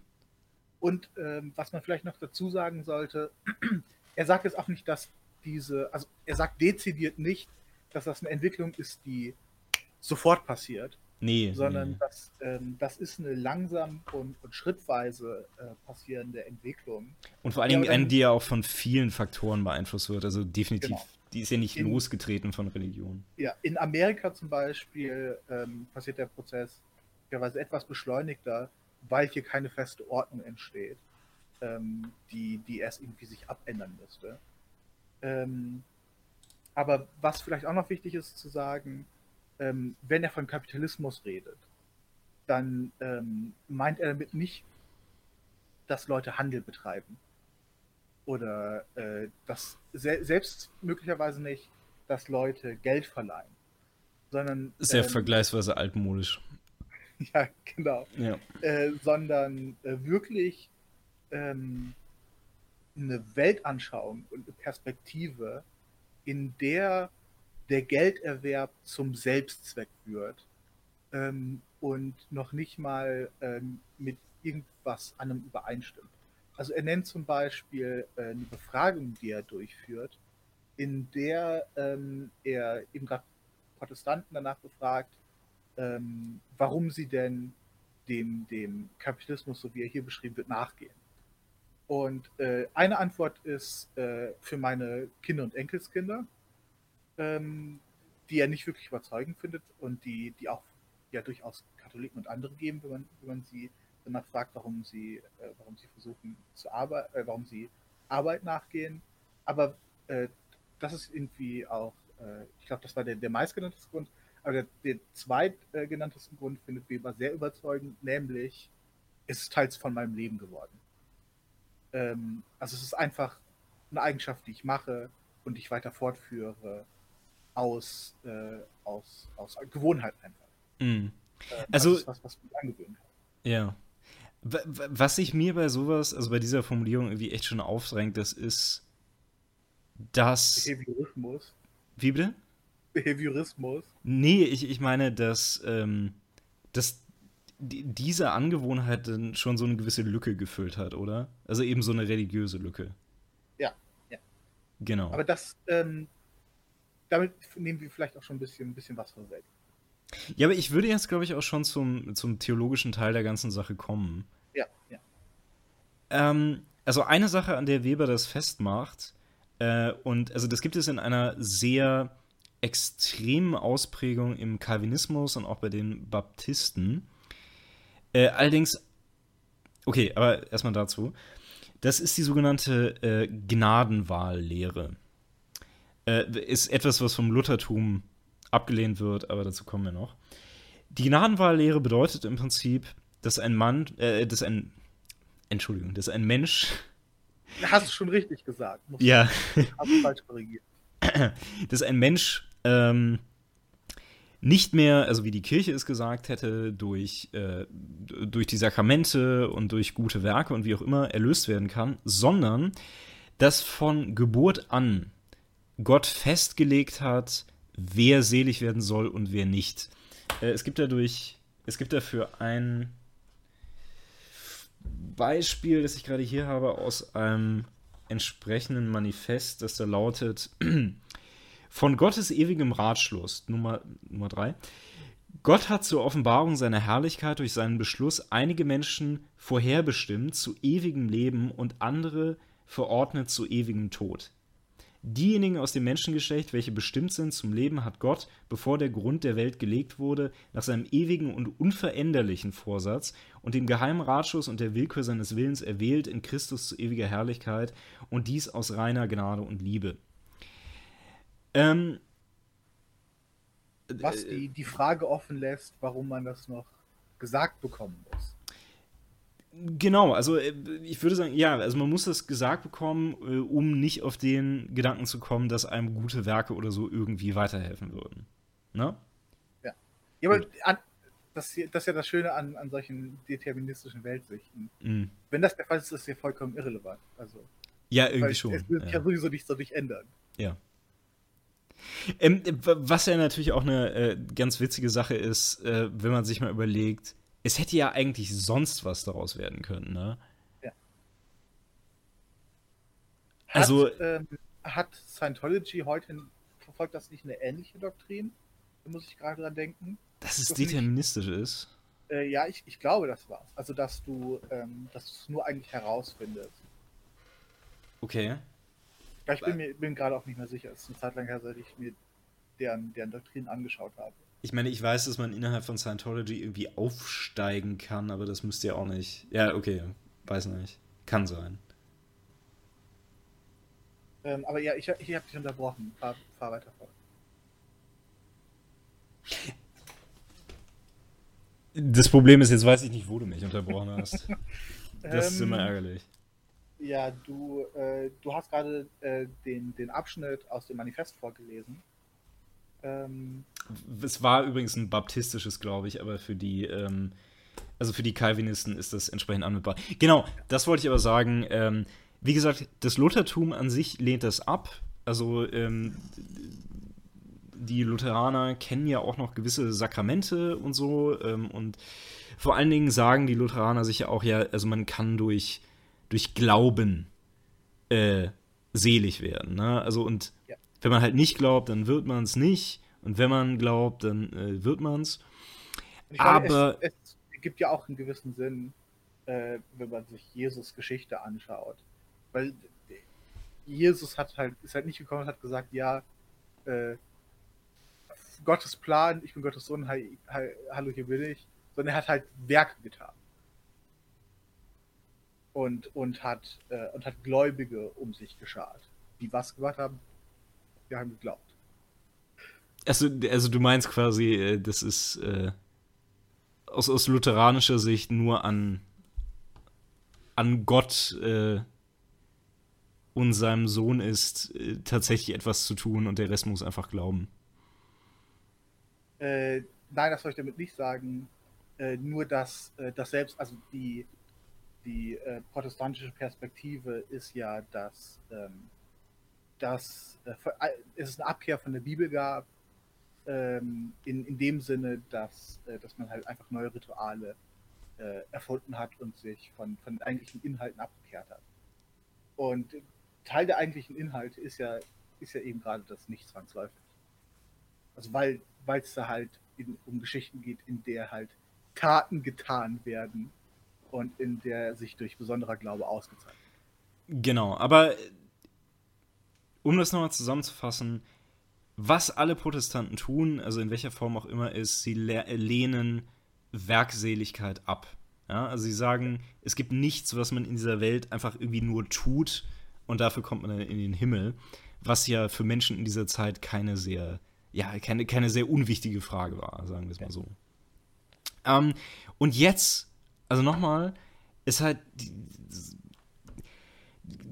Und ähm, was man vielleicht noch dazu sagen sollte, er sagt jetzt auch nicht, dass diese, also er sagt dezidiert nicht, dass das eine Entwicklung ist, die sofort passiert. Nee. Sondern nee. Das, ähm, das ist eine langsam und, und schrittweise äh, passierende Entwicklung. Und vor allen Dingen eine, die ja auch von vielen Faktoren beeinflusst wird. Also definitiv genau. Die ist ja nicht in, losgetreten von Religion. Ja, in Amerika zum Beispiel ähm, passiert der Prozess teilweise etwas beschleunigter, weil hier keine feste Ordnung entsteht, ähm, die, die erst irgendwie sich abändern müsste. Ähm, aber was vielleicht auch noch wichtig ist zu sagen, ähm, wenn er von Kapitalismus redet, dann ähm, meint er damit nicht, dass Leute Handel betreiben oder äh, das se selbst möglicherweise nicht, dass Leute Geld verleihen, sondern sehr ähm, vergleichsweise altmodisch. Ja, genau. Ja. Äh, sondern äh, wirklich ähm, eine Weltanschauung und eine Perspektive, in der der Gelderwerb zum Selbstzweck wird ähm, und noch nicht mal ähm, mit irgendwas anderem übereinstimmt. Also er nennt zum Beispiel äh, eine Befragung, die er durchführt, in der ähm, er eben gerade Protestanten danach befragt, ähm, warum sie denn dem, dem Kapitalismus, so wie er hier beschrieben wird, nachgehen. Und äh, eine Antwort ist äh, für meine Kinder und Enkelskinder, ähm, die er nicht wirklich überzeugend findet und die, die auch ja durchaus Katholiken und andere geben, wenn man, wenn man sie danach fragt, warum sie, äh, warum sie versuchen zu arbeiten, äh, warum sie Arbeit nachgehen. Aber äh, das ist irgendwie auch, äh, ich glaube, das war der, der meistgenannteste Grund. Aber der, der zweitgenannteste Grund findet Weber sehr überzeugend, nämlich es ist teils von meinem Leben geworden. Ähm, also es ist einfach eine Eigenschaft, die ich mache und ich weiter fortführe aus, äh, aus, aus Gewohnheit einfach. Mm. Ähm, also, das ist was, was mich angewöhnt hat. Ja. Was sich mir bei sowas, also bei dieser Formulierung irgendwie echt schon aufdrängt, das ist, dass. Behaviorismus. Wie bitte? Behaviorismus. Nee, ich, ich meine, dass, ähm, dass diese Angewohnheit dann schon so eine gewisse Lücke gefüllt hat, oder? Also eben so eine religiöse Lücke. Ja, ja. Genau. Aber das, ähm, damit nehmen wir vielleicht auch schon ein bisschen, ein bisschen was vorweg. Ja, aber ich würde jetzt, glaube ich, auch schon zum, zum theologischen Teil der ganzen Sache kommen. Ja, ja. Ähm, also eine Sache, an der Weber das festmacht, äh, und also das gibt es in einer sehr extremen Ausprägung im Calvinismus und auch bei den Baptisten. Äh, allerdings, okay, aber erstmal dazu. Das ist die sogenannte äh, Gnadenwahllehre. Äh, ist etwas, was vom Luthertum abgelehnt wird, aber dazu kommen wir noch. Die Gnadenwahllehre bedeutet im Prinzip, dass ein Mann, äh, dass ein, Entschuldigung, dass ein Mensch. Hast du schon richtig gesagt. Muss ja. Falsch korrigiert. Dass ein Mensch ähm, nicht mehr, also wie die Kirche es gesagt hätte, durch, äh, durch die Sakramente und durch gute Werke und wie auch immer erlöst werden kann, sondern dass von Geburt an Gott festgelegt hat, wer selig werden soll und wer nicht. Äh, es gibt dadurch, es gibt dafür ein Beispiel, das ich gerade hier habe, aus einem entsprechenden Manifest, das da lautet: Von Gottes ewigem Ratschluss, Nummer, Nummer drei. Gott hat zur Offenbarung seiner Herrlichkeit durch seinen Beschluss einige Menschen vorherbestimmt zu ewigem Leben und andere verordnet zu ewigem Tod. Diejenigen aus dem Menschengeschlecht, welche bestimmt sind zum Leben, hat Gott, bevor der Grund der Welt gelegt wurde, nach seinem ewigen und unveränderlichen Vorsatz und dem geheimen Ratschluss und der Willkür seines Willens erwählt in Christus zu ewiger Herrlichkeit und dies aus reiner Gnade und Liebe. Ähm, Was die, die Frage offen lässt, warum man das noch gesagt bekommen muss. Genau, also äh, ich würde sagen, ja, also man muss das gesagt bekommen, äh, um nicht auf den Gedanken zu kommen, dass einem gute Werke oder so irgendwie weiterhelfen würden. Ne? Ja. Ja, aber an, das, das ist ja das Schöne an, an solchen deterministischen Weltsichten. Mhm. Wenn das der Fall ist, ist es ja vollkommen irrelevant. Also, Ja, irgendwie schon. Es wird sich ja. ja sowieso nicht so nicht ändern. Ja. Ähm, w- was ja natürlich auch eine äh, ganz witzige Sache ist, äh, wenn man sich mal überlegt, es hätte ja eigentlich sonst was daraus werden können, ne? Hat, Also- ähm, hat Scientology heute, verfolgt das nicht eine ähnliche Doktrin? Da muss ich gerade dran denken. Dass es Das nicht- deterministisch ist. Äh, ja, ich, ich glaube, das war's. Also, dass du ähm, es nur eigentlich herausfindest. Okay. Ja, ich bin mir bin gerade auch nicht mehr sicher. Es ist eine Zeit lang her, seit ich mir deren, deren Doktrin angeschaut habe. Ich meine, ich weiß, dass man innerhalb von Scientology irgendwie aufsteigen kann, aber das müsste ja auch nicht. Ja, okay, weiß nicht. Kann sein. Ähm, aber ja, ich, ich habe dich unterbrochen. Fahr, fahr weiter fort. Das Problem ist, jetzt weiß ich nicht, wo du mich unterbrochen hast. Das ist immer Ähm, ärgerlich. Ja, du, äh, du hast gerade äh, den, den Abschnitt aus dem Manifest vorgelesen. Ähm, Es war übrigens ein baptistisches, glaube ich, aber für die, ähm, also für die Calvinisten ist das entsprechend anwendbar. Genau, das wollte ich aber sagen. Ähm, wie gesagt, das Luthertum an sich lehnt das ab. Also ähm, die Lutheraner kennen ja auch noch gewisse Sakramente und so. Ähm, und vor allen Dingen sagen die Lutheraner sich ja auch, ja, also man kann durch, durch Glauben äh, selig werden. Ne? Also und. Wenn man halt nicht glaubt, dann wird man es nicht. Und wenn man glaubt, dann äh, wird man es. Aber- es, es gibt ja auch einen gewissen Sinn, äh, wenn man sich Jesus Geschichte anschaut. Weil Jesus hat halt, ist halt nicht gekommen und hat gesagt, ja, äh, Gottes Plan, ich bin Gottes Sohn, hi, hi, hallo, hier bin ich, sondern er hat halt Werke getan. Und, und, hat, äh, und hat Gläubige um sich geschart, die was gemacht haben? Haben geglaubt. Also, also du meinst quasi, äh, das ist äh, aus, aus lutheranischer Sicht nur an, an Gott äh, und seinem Sohn ist, äh, tatsächlich etwas zu tun und der Rest muss einfach glauben. Äh, nein, das soll ich damit nicht sagen. Äh, nur, dass das selbst, also die, die protestantische Perspektive ist ja, dass, ähm, dass äh, äh, es eine Abkehr von der Bibel gab, ähm, in, in dem Sinne, dass, äh, dass man halt einfach neue Rituale erfunden hat und sich von, von den eigentlichen Inhalten abgekehrt hat. Und Teil der eigentlichen Inhalte ist ja, ist ja eben gerade das nicht zwangsläufig. Also weil es da halt in, um Geschichten geht, in der halt Taten getan werden und in der sich durch besonderer Glaube ausgezeichnet. Genau, aber um das nochmal zusammenzufassen, was alle Protestanten tun, also in welcher Form auch immer, ist, sie le- lehnen Werkseligkeit ab. Ja, also sie sagen, es gibt nichts, was man in dieser Welt einfach irgendwie nur tut und dafür kommt man dann in den Himmel, was ja für Menschen in dieser Zeit keine sehr, ja, keine, keine sehr unwichtige Frage war, sagen wir es mal so. Ähm, und jetzt, also nochmal, ist halt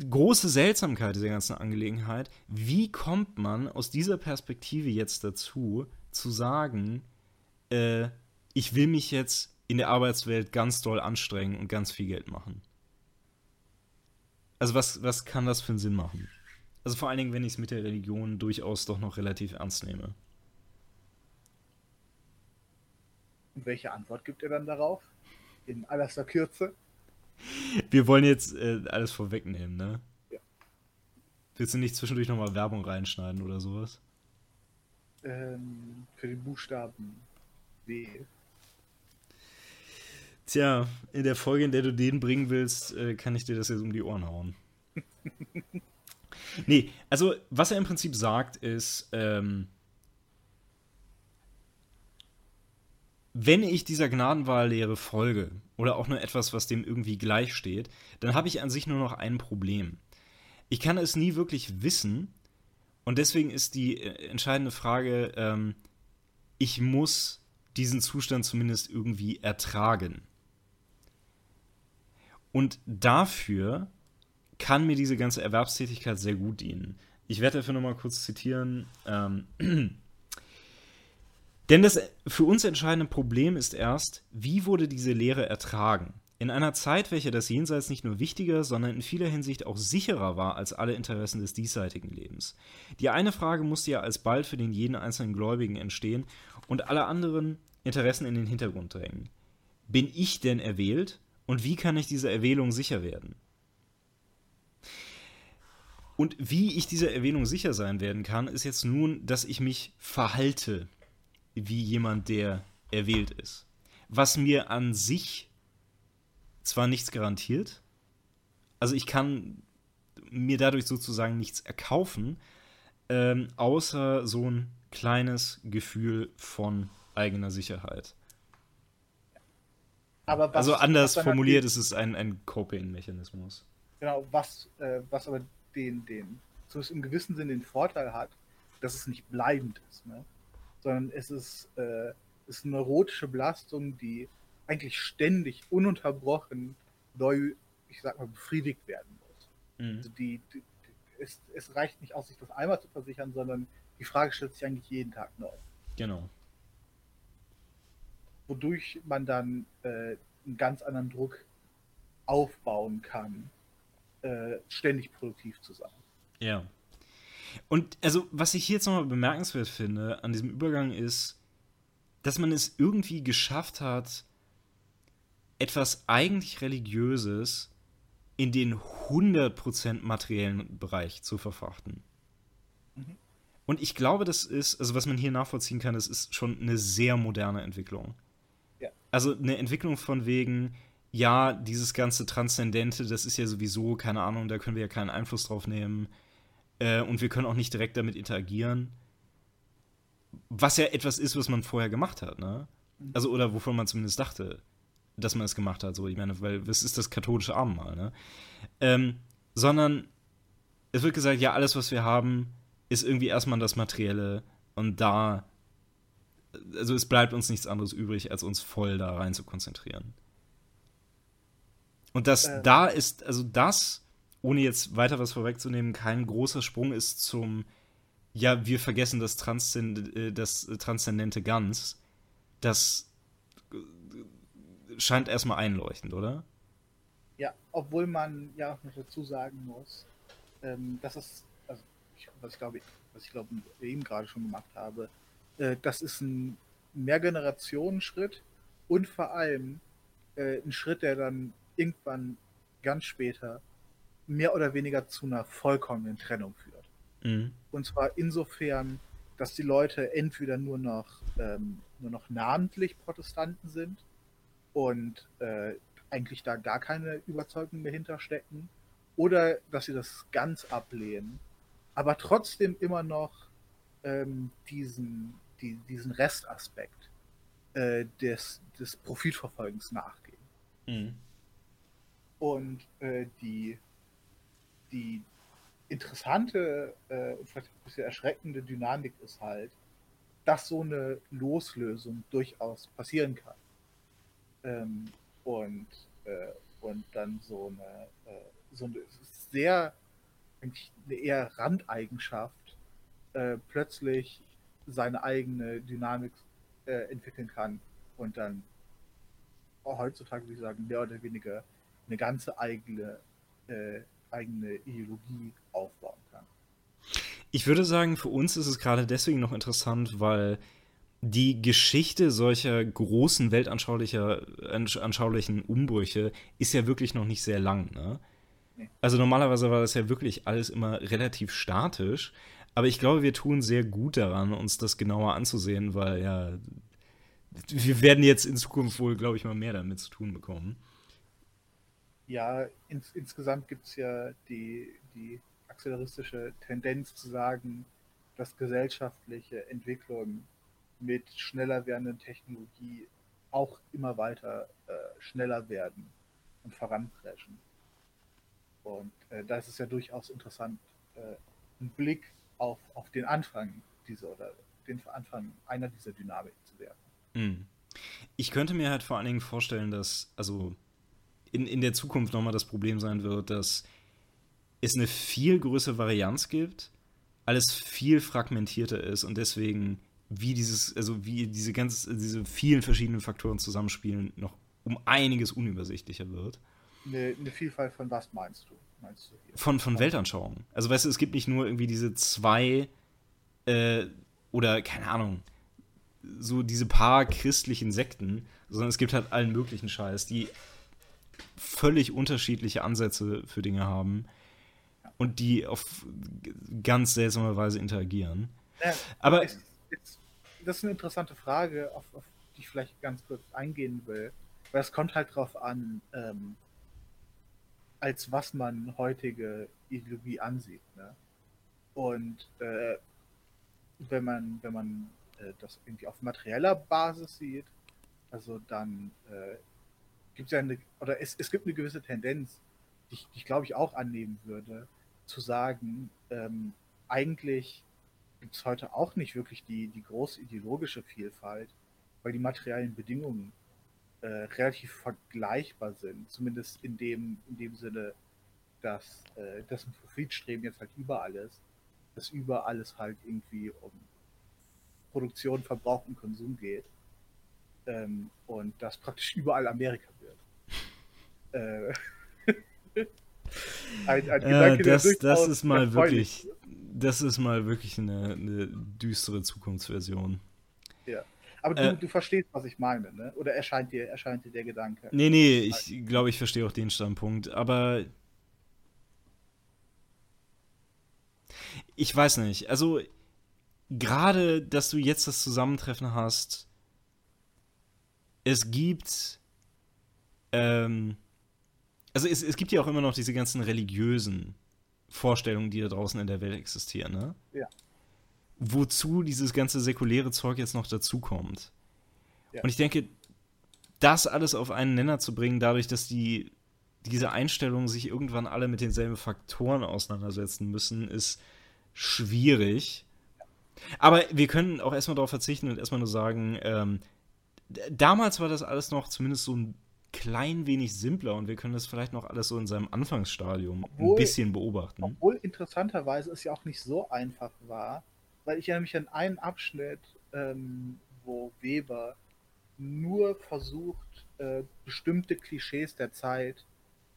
große Seltsamkeit dieser ganzen Angelegenheit, wie kommt man aus dieser Perspektive jetzt dazu, zu sagen, äh, ich will mich jetzt in der Arbeitswelt ganz doll anstrengen und ganz viel Geld machen. Also was, was kann das für einen Sinn machen? Also vor allen Dingen, wenn ich es mit der Religion durchaus doch noch relativ ernst nehme. Und welche Antwort gibt er dann darauf? In allerster Kürze? Wir wollen jetzt äh, alles vorwegnehmen, ne? Ja. Willst du nicht zwischendurch nochmal Werbung reinschneiden oder sowas? Ähm, für den Buchstaben W. Tja, in der Folge, in der du den bringen willst, äh, kann ich dir das jetzt um die Ohren hauen. nee, also was er im Prinzip sagt, ist, ähm, wenn ich dieser Gnadenwahllehre folge oder auch nur etwas, was dem irgendwie gleich steht, dann habe ich an sich nur noch ein Problem. Ich kann es nie wirklich wissen und deswegen ist die äh, entscheidende Frage, ähm, ich muss diesen Zustand zumindest irgendwie ertragen. Und dafür kann mir diese ganze Erwerbstätigkeit sehr gut dienen. Ich werde dafür nochmal kurz zitieren. Ähm, denn das für uns entscheidende Problem ist erst, wie wurde diese Lehre ertragen? In einer Zeit, welche das Jenseits nicht nur wichtiger, sondern in vieler Hinsicht auch sicherer war als alle Interessen des diesseitigen Lebens. Die eine Frage musste ja alsbald für den jeden einzelnen Gläubigen entstehen und alle anderen Interessen in den Hintergrund drängen. Bin ich denn erwählt? Und wie kann ich dieser Erwählung sicher werden? Und wie ich dieser Erwählung sicher sein werden kann, ist jetzt nun, dass ich mich verhalte wie jemand, der erwählt ist. Was mir an sich zwar nichts garantiert, also ich kann mir dadurch sozusagen nichts erkaufen, ähm, außer so ein kleines Gefühl von eigener Sicherheit was, also anders formuliert ist es ein, ein Coping-Mechanismus. Genau, was, äh, was aber den, den, zumindest im gewissen Sinn den Vorteil hat, dass es nicht bleibend ist, ne? Sondern es ist, äh, ist eine neurotische Belastung, die eigentlich ständig ununterbrochen neu, ich sag mal, befriedigt werden muss. Mhm. Also die, die, es, es reicht nicht aus, sich das einmal zu versichern, sondern die Frage stellt sich eigentlich jeden Tag neu. Genau wodurch man dann äh, einen ganz anderen Druck aufbauen kann, äh, ständig produktiv zu sein. Ja. Und also, was ich hier jetzt nochmal bemerkenswert finde an diesem Übergang ist, dass man es irgendwie geschafft hat, etwas eigentlich Religiöses in den 100% materiellen Bereich zu verfrachten. Mhm. Und ich glaube, das ist, also was man hier nachvollziehen kann, das ist schon eine sehr moderne Entwicklung also eine Entwicklung von wegen, ja, dieses ganze Transzendente, das ist ja sowieso, keine Ahnung, da können wir ja keinen Einfluss drauf nehmen. Äh, und wir können auch nicht direkt damit interagieren. Was ja etwas ist, was man vorher gemacht hat, ne? Also, oder wovon man zumindest dachte, dass man es gemacht hat, so, ich meine, weil es ist das katholische Abendmahl, ne? Ähm, sondern es wird gesagt, ja, alles, was wir haben, ist irgendwie erstmal das Materielle und da also es bleibt uns nichts anderes übrig, als uns voll da rein zu konzentrieren. Und das äh. da ist, also das, ohne jetzt weiter was vorwegzunehmen, kein großer Sprung ist zum, ja, wir vergessen das, Transzend äh, das transzendente Ganz, das äh, scheint erstmal einleuchtend, oder? Ja, obwohl man ja auch noch dazu sagen muss, ähm, dass es, also ich, was ich glaube, was ich glaube eben gerade schon gemacht habe, äh, das ist ein Mehrgenerationen-Schritt und vor allem äh, ein Schritt, der dann irgendwann ganz später mehr oder weniger zu einer vollkommenen Trennung führt. Mhm. Und zwar insofern, dass die Leute entweder nur noch, ähm, nur noch namentlich Protestanten sind und äh, eigentlich da gar keine Überzeugungen mehr hinterstecken, oder dass sie das ganz ablehnen, aber trotzdem immer noch ähm, diesen, die, diesen Restaspekt äh, des, des Profitverfolgens nachgehen. Mhm. Und äh, die, die interessante äh, und vielleicht ein bisschen erschreckende Dynamik ist halt, dass so eine Loslösung durchaus passieren kann. Ähm, und, äh, und dann so eine, äh, so eine sehr, eigentlich eine eher Randeigenschaft äh, plötzlich seine eigene Dynamik äh, entwickeln kann und dann heutzutage, würde ich sagen, mehr oder weniger eine ganze eigene, äh, eigene Ideologie aufbauen kann. Ich würde sagen, für uns ist es gerade deswegen noch interessant, weil die Geschichte solcher großen weltanschaulichen Umbrüche ist ja wirklich noch nicht sehr lang. Ne? Also normalerweise war das ja wirklich alles immer relativ statisch, aber ich glaube, wir tun sehr gut daran, uns das genauer anzusehen, weil ja, wir werden jetzt in Zukunft wohl, glaube ich, mal mehr damit zu tun bekommen. Ja, ins, insgesamt gibt es ja die, die akzeleristische Tendenz zu sagen, dass gesellschaftliche Entwicklung mit schneller werdenden Technologie auch immer weiter äh, schneller werden und voranpreschen. Und äh, da ist es ja durchaus interessant, äh, einen Blick auf, auf den Anfang dieser oder den Anfang einer dieser Dynamik zu werfen. Mhm. Ich könnte mir halt vor allen Dingen vorstellen, dass, also in, in der Zukunft nochmal das Problem sein wird, dass es eine viel größere Varianz gibt, alles viel fragmentierter ist und deswegen wie dieses, also wie diese ganz, diese vielen verschiedenen Faktoren zusammenspielen, noch um einiges unübersichtlicher wird. Eine, eine Vielfalt von was meinst du? Meinst du von, von Weltanschauungen. Also weißt du, es gibt nicht nur irgendwie diese zwei äh, oder keine Ahnung, so diese paar christlichen Sekten, sondern es gibt halt allen möglichen Scheiß, die völlig unterschiedliche Ansätze für Dinge haben und die auf ganz seltsame Weise interagieren. Ja, Aber es, es, das ist eine interessante Frage, auf, auf, die ich vielleicht ganz kurz eingehen will, weil es kommt halt darauf an, ähm, als was man heutige Ideologie ansieht. Ne? Und äh, wenn man, wenn man äh, das irgendwie auf materieller Basis sieht, also dann äh, gibt ja eine, oder es, es gibt eine gewisse Tendenz, die ich, ich glaube ich auch annehmen würde, zu sagen, ähm, eigentlich gibt es heute auch nicht wirklich die, die große ideologische Vielfalt, weil die materiellen Bedingungen äh, relativ vergleichbar sind, zumindest in dem, in dem Sinne, dass äh, dessen Profitstreben jetzt halt überall ist, dass überall es halt irgendwie um Produktion, Verbrauch und Konsum geht ähm, und dass praktisch überall Amerika. Äh, ein, ein Gedanke, das, das ist mal wirklich, das ist mal wirklich eine, eine düstere Zukunftsversion. Ja. Aber du, äh, du, verstehst, was ich meine, ne? Oder erscheint dir, erscheint dir der Gedanke? Nee, nee, ich glaube, ich verstehe auch den Standpunkt. Aber ich weiß nicht. Also, gerade, dass du jetzt das Zusammentreffen hast, es gibt. Ähm, also es, es gibt ja auch immer noch diese ganzen religiösen Vorstellungen, die da draußen in der Welt existieren, ne? Ja wozu dieses ganze säkuläre Zeug jetzt noch dazukommt. Ja. Und ich denke, das alles auf einen Nenner zu bringen, dadurch, dass die diese Einstellungen sich irgendwann alle mit denselben Faktoren auseinandersetzen müssen, ist schwierig. Aber wir können auch erstmal darauf verzichten und erstmal nur sagen, ähm, damals war das alles noch zumindest so ein klein wenig simpler und wir können das vielleicht noch alles so in seinem Anfangsstadium obwohl, ein bisschen beobachten. Obwohl interessanterweise es ja auch nicht so einfach war, weil ich erinnere mich an einen Abschnitt, ähm, wo Weber nur versucht, äh, bestimmte Klischees der Zeit,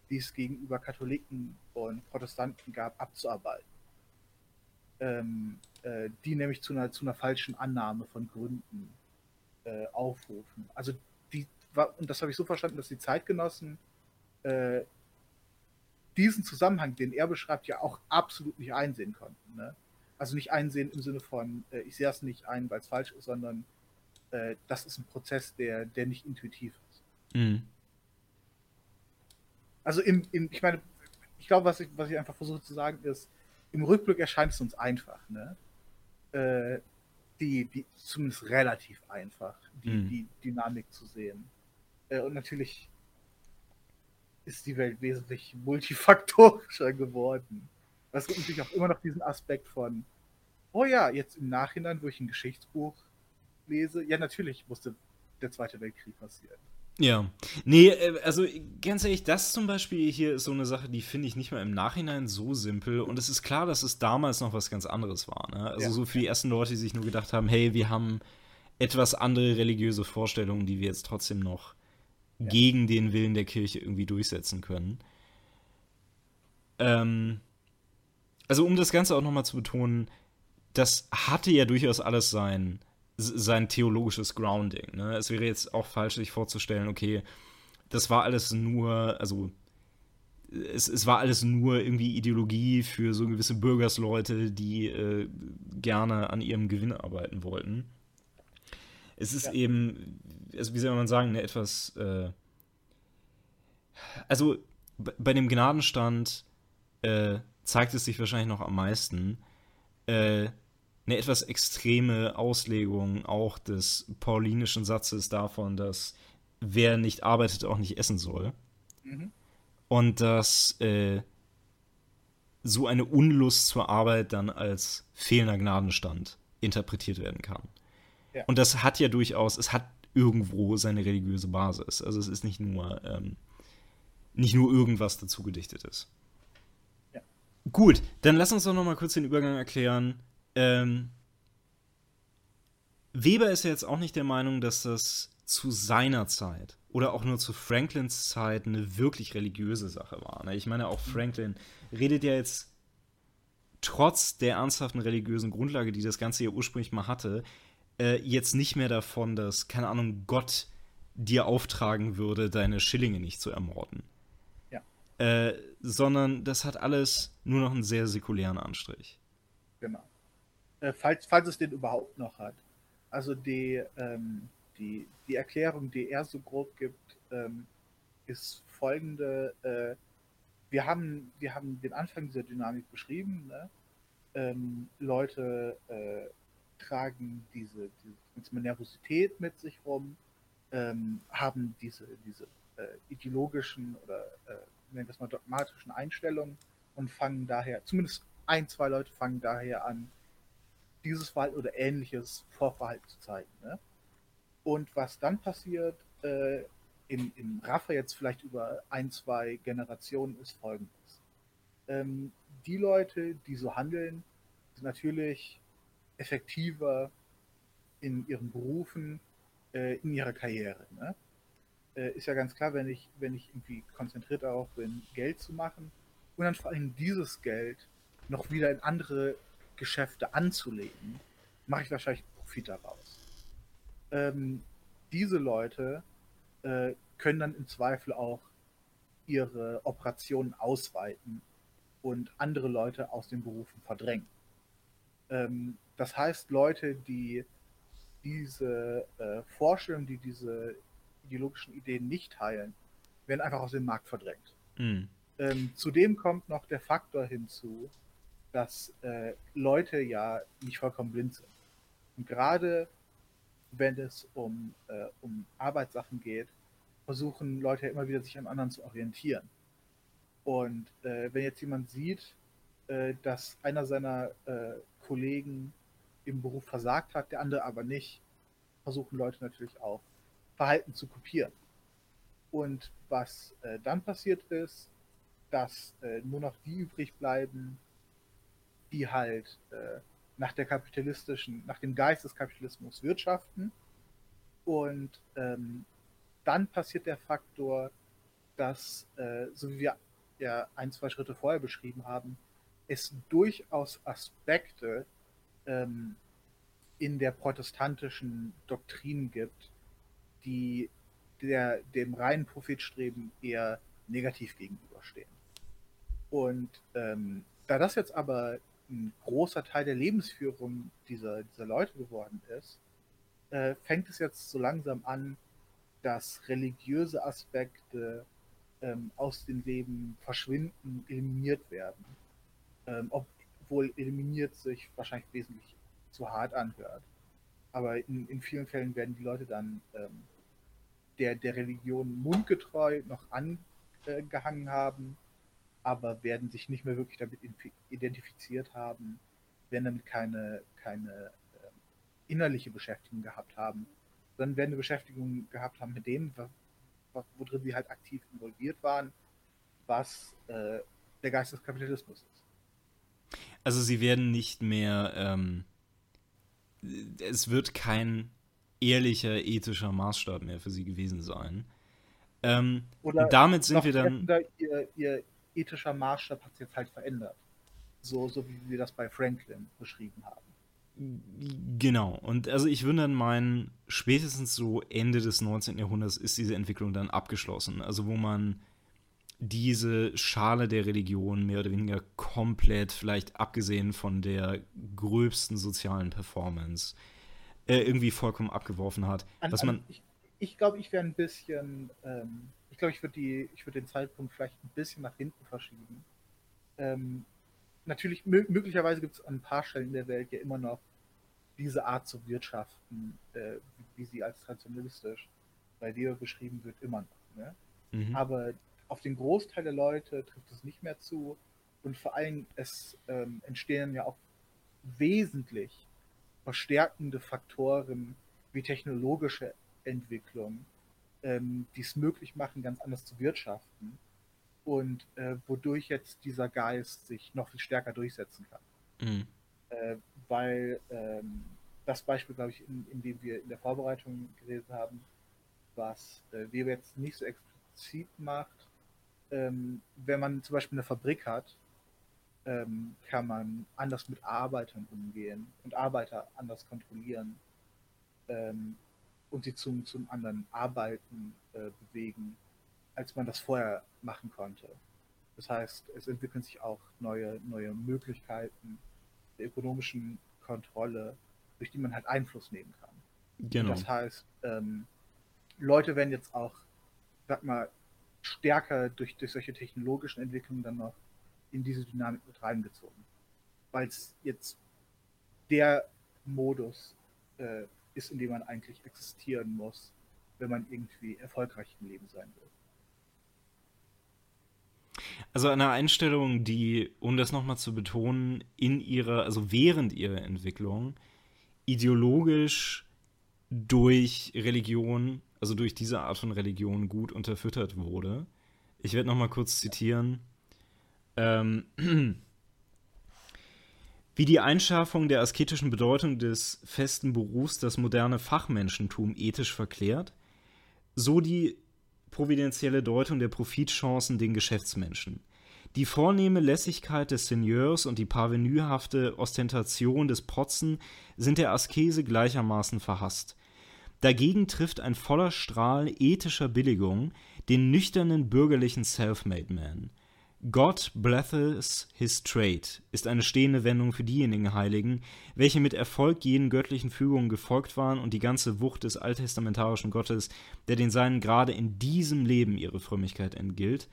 die es gegenüber Katholiken und Protestanten gab, abzuarbeiten. Ähm, äh, die nämlich zu einer, zu einer falschen Annahme von Gründen äh, aufrufen. Also war, und das habe ich so verstanden, dass die Zeitgenossen äh, diesen Zusammenhang, den er beschreibt, ja auch absolut nicht einsehen konnten. Ne? Also nicht einsehen im Sinne von, äh, ich sehe es nicht ein, weil es falsch ist, sondern äh, das ist ein Prozess, der, der nicht intuitiv ist. Mhm. Also im, im, ich meine, ich glaube, was ich, was ich einfach versuche zu sagen, ist, im Rückblick erscheint es uns einfach, ne? Äh, die, die, zumindest relativ einfach, die, mhm. die Dynamik zu sehen. Äh, und natürlich ist die Welt wesentlich multifaktorischer geworden. Das gibt natürlich auch immer noch diesen Aspekt von, oh ja, jetzt im Nachhinein, wo ich ein Geschichtsbuch lese, ja, natürlich musste der Zweite Weltkrieg passieren. Ja, nee, äh, also ganz ehrlich, das zum Beispiel hier ist so eine Sache, die finde ich nicht mal im Nachhinein so simpel. Und es ist klar, dass es damals noch was ganz anderes war. Ne? Also ja. so für die ersten Leute, die sich nur gedacht haben, hey, wir haben etwas andere religiöse Vorstellungen, die wir jetzt trotzdem noch ja. gegen den Willen der Kirche irgendwie durchsetzen können. Ähm, also um das Ganze auch nochmal zu betonen, das hatte ja durchaus alles sein sein theologisches Grounding. Ne? Es wäre jetzt auch falsch, sich vorzustellen, okay, das war alles nur, also es, es war alles nur irgendwie Ideologie für so gewisse Bürgersleute, die äh, gerne an ihrem Gewinn arbeiten wollten. Es ist ja. eben, also wie soll man sagen, eine etwas, äh, also bei dem Gnadenstand äh, zeigt es sich wahrscheinlich noch am meisten, äh, eine etwas extreme Auslegung auch des paulinischen Satzes davon, dass wer nicht arbeitet, auch nicht essen soll. Mhm. Und dass äh, so eine Unlust zur Arbeit dann als fehlender Gnadenstand interpretiert werden kann. Ja. Und das hat ja durchaus, es hat irgendwo seine religiöse Basis. Also es ist nicht nur, ähm, nicht nur irgendwas dazu gedichtetes. Ja. Gut, dann lass uns doch noch mal kurz den Übergang erklären ähm, Weber ist ja jetzt auch nicht der Meinung, dass das zu seiner Zeit oder auch nur zu Franklins Zeit eine wirklich religiöse Sache war. Ne? Ich meine, auch Franklin redet ja jetzt trotz der ernsthaften religiösen Grundlage, die das Ganze ja ursprünglich mal hatte, äh, jetzt nicht mehr davon, dass, keine Ahnung, Gott dir auftragen würde, deine Schillinge nicht zu ermorden. Ja. Äh, sondern das hat alles nur noch einen sehr säkulären Anstrich. Genau äh, falls, falls es den überhaupt noch hat. Also die, ähm, die, die Erklärung, die er so grob gibt, ähm, ist folgende. Äh, wir, haben, wir haben den Anfang dieser Dynamik beschrieben. Ne? Ähm, Leute äh, tragen diese, diese Nervosität mit sich rum, ähm, haben diese, diese äh, ideologischen oder äh, nennen wir es mal dogmatischen Einstellungen und fangen daher, zumindest ein, zwei Leute fangen daher an, dieses Verhalten oder ähnliches Vorverhalten zu zeigen. Ne? Und was dann passiert, äh, im, im Raffer jetzt vielleicht über ein, zwei Generationen, ist folgendes. Ähm, die Leute, die so handeln, sind natürlich effektiver in ihren Berufen, äh, in ihrer Karriere. Ne? Äh, ist ja ganz klar, wenn ich, wenn ich irgendwie konzentriert darauf bin, Geld zu machen und dann vor allem dieses Geld noch wieder in andere Geschäfte anzulegen, mache ich wahrscheinlich Profit daraus. Ähm, diese Leute äh, können dann im Zweifel auch ihre Operationen ausweiten und andere Leute aus den Berufen verdrängen. Ähm, das heißt, Leute, die diese äh, Vorstellungen, die diese ideologischen Ideen nicht teilen, werden einfach aus dem Markt verdrängt. Mhm. Ähm, zudem kommt noch der Faktor hinzu, dass äh, Leute ja nicht vollkommen blind sind. Und gerade wenn es um, äh, um Arbeitssachen geht, versuchen Leute ja immer wieder sich an anderen zu orientieren. Und äh, wenn jetzt jemand sieht, äh, dass einer seiner äh, Kollegen im Beruf versagt hat, der andere aber nicht, versuchen Leute natürlich auch Verhalten zu kopieren. Und was äh, dann passiert ist, dass nur noch die übrig bleiben, die halt äh, nach der kapitalistischen, nach dem Geist des Kapitalismus wirtschaften. Und ähm, dann passiert der Faktor, dass, äh, so wie wir ja ein, zwei Schritte vorher beschrieben haben, es durchaus Aspekte ähm, in der protestantischen Doktrin gibt, die der, dem reinen Profitstreben eher negativ gegenüberstehen. Und ähm, da das jetzt aber ein großer Teil der Lebensführung dieser, dieser Leute geworden ist, äh, fängt es jetzt so langsam an, dass religiöse Aspekte ähm, aus dem Leben verschwinden, eliminiert werden. Ähm, obwohl eliminiert sich wahrscheinlich wesentlich zu hart anhört. Aber in, in vielen Fällen werden die Leute dann ähm, der, der Religion mundgetreu noch äh, gehangen haben, aber werden sich nicht mehr wirklich damit identifiziert haben, werden damit keine, keine äh, innerliche Beschäftigung gehabt haben, sondern werden eine Beschäftigung gehabt haben mit dem, worin sie halt aktiv involviert waren, was äh, der Geist des Kapitalismus ist. Also sie werden nicht mehr, ähm, es wird kein ehrlicher ethischer Maßstab mehr für sie gewesen sein. Ähm, Oder damit sind wir dann. Ihr, ihr, ethischer Maßstab hat sich jetzt halt verändert. So, so wie wir das bei Franklin beschrieben haben. Genau. Und also ich würde dann meinen, spätestens so Ende des 19. Jahrhunderts ist diese Entwicklung dann abgeschlossen. Also wo man diese Schale der Religion mehr oder weniger komplett, vielleicht abgesehen von der gröbsten sozialen Performance, äh, irgendwie vollkommen abgeworfen hat. An, was man ich, ich glaube, ich wäre ein bisschen, ähm, ich glaube, ich würde würd den Zeitpunkt vielleicht ein bisschen nach hinten verschieben. Ähm, natürlich, möglicherweise gibt es an ein paar Stellen in der Welt ja immer noch diese Art zu wirtschaften, äh, wie sie als traditionalistisch bei dir beschrieben wird, immer noch. Ne? Mhm. Aber auf den Großteil der Leute trifft es nicht mehr zu und vor allem es ähm, entstehen ja auch wesentlich verstärkende Faktoren wie technologische Entwicklung, ähm, die es möglich machen, ganz anders zu wirtschaften und äh, wodurch jetzt dieser Geist sich noch viel stärker durchsetzen kann. Mhm. Äh, weil ähm, das Beispiel, glaube ich, in, in, dem wir in der Vorbereitung gelesen haben, was äh, Weber jetzt nicht so explizit macht, ähm, wenn man zum Beispiel eine Fabrik hat, ähm, kann man anders mit Arbeitern umgehen und Arbeiter anders kontrollieren ähm, und sie zum, zum anderen Arbeiten äh, bewegen, als man das vorher machen konnte. Das heißt, es entwickeln sich auch neue, neue Möglichkeiten der ökonomischen Kontrolle, durch die man halt Einfluss nehmen kann. Genau. das heißt, ähm, Leute werden jetzt auch, sag mal, stärker durch, durch solche technologischen Entwicklungen dann noch in diese Dynamik mit reingezogen. Weil es jetzt der Modus äh, ist, in dem man eigentlich existieren muss, wenn man irgendwie erfolgreich im Leben sein will. Also eine Einstellung, die, um das nochmal zu betonen, in ihrer, also während ihrer Entwicklung ideologisch durch Religion, also durch diese Art von Religion gut unterfüttert wurde. Ich werde nochmal kurz zitieren. Ähm, wie die Einschaffung der asketischen Bedeutung des festen Berufs das moderne Fachmenschentum ethisch verklärt, so die providentielle Deutung der Profitchancen den Geschäftsmenschen. Die vornehme Lässigkeit des Seigneurs und die parvenühafte Ostentation des Protzen sind der Askese gleichermaßen verhasst. Dagegen trifft ein voller Strahl ethischer Billigung den nüchternen bürgerlichen Self-Made Man. God blesses his trade ist eine stehende Wendung für diejenigen Heiligen, welche mit Erfolg jenen göttlichen Fügungen gefolgt waren und die ganze Wucht des alttestamentarischen Gottes, der den Seinen gerade in diesem Leben ihre Frömmigkeit entgilt,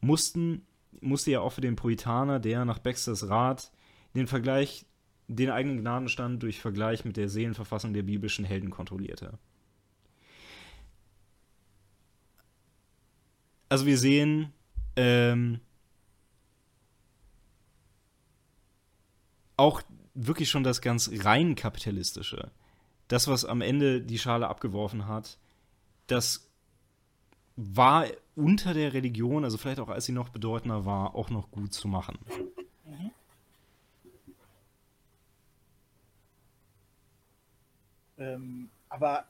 mussten, musste ja auch für den Puritaner, der nach Baxters Rat den Vergleich, den eigenen Gnadenstand durch Vergleich mit der Seelenverfassung der biblischen Helden kontrollierte. Also wir sehen, ähm, auch wirklich schon das ganz rein kapitalistische, das, was am Ende die Schale abgeworfen hat, das war unter der Religion, also vielleicht auch als sie noch bedeutender war, auch noch gut zu machen. Mhm. Ähm, aber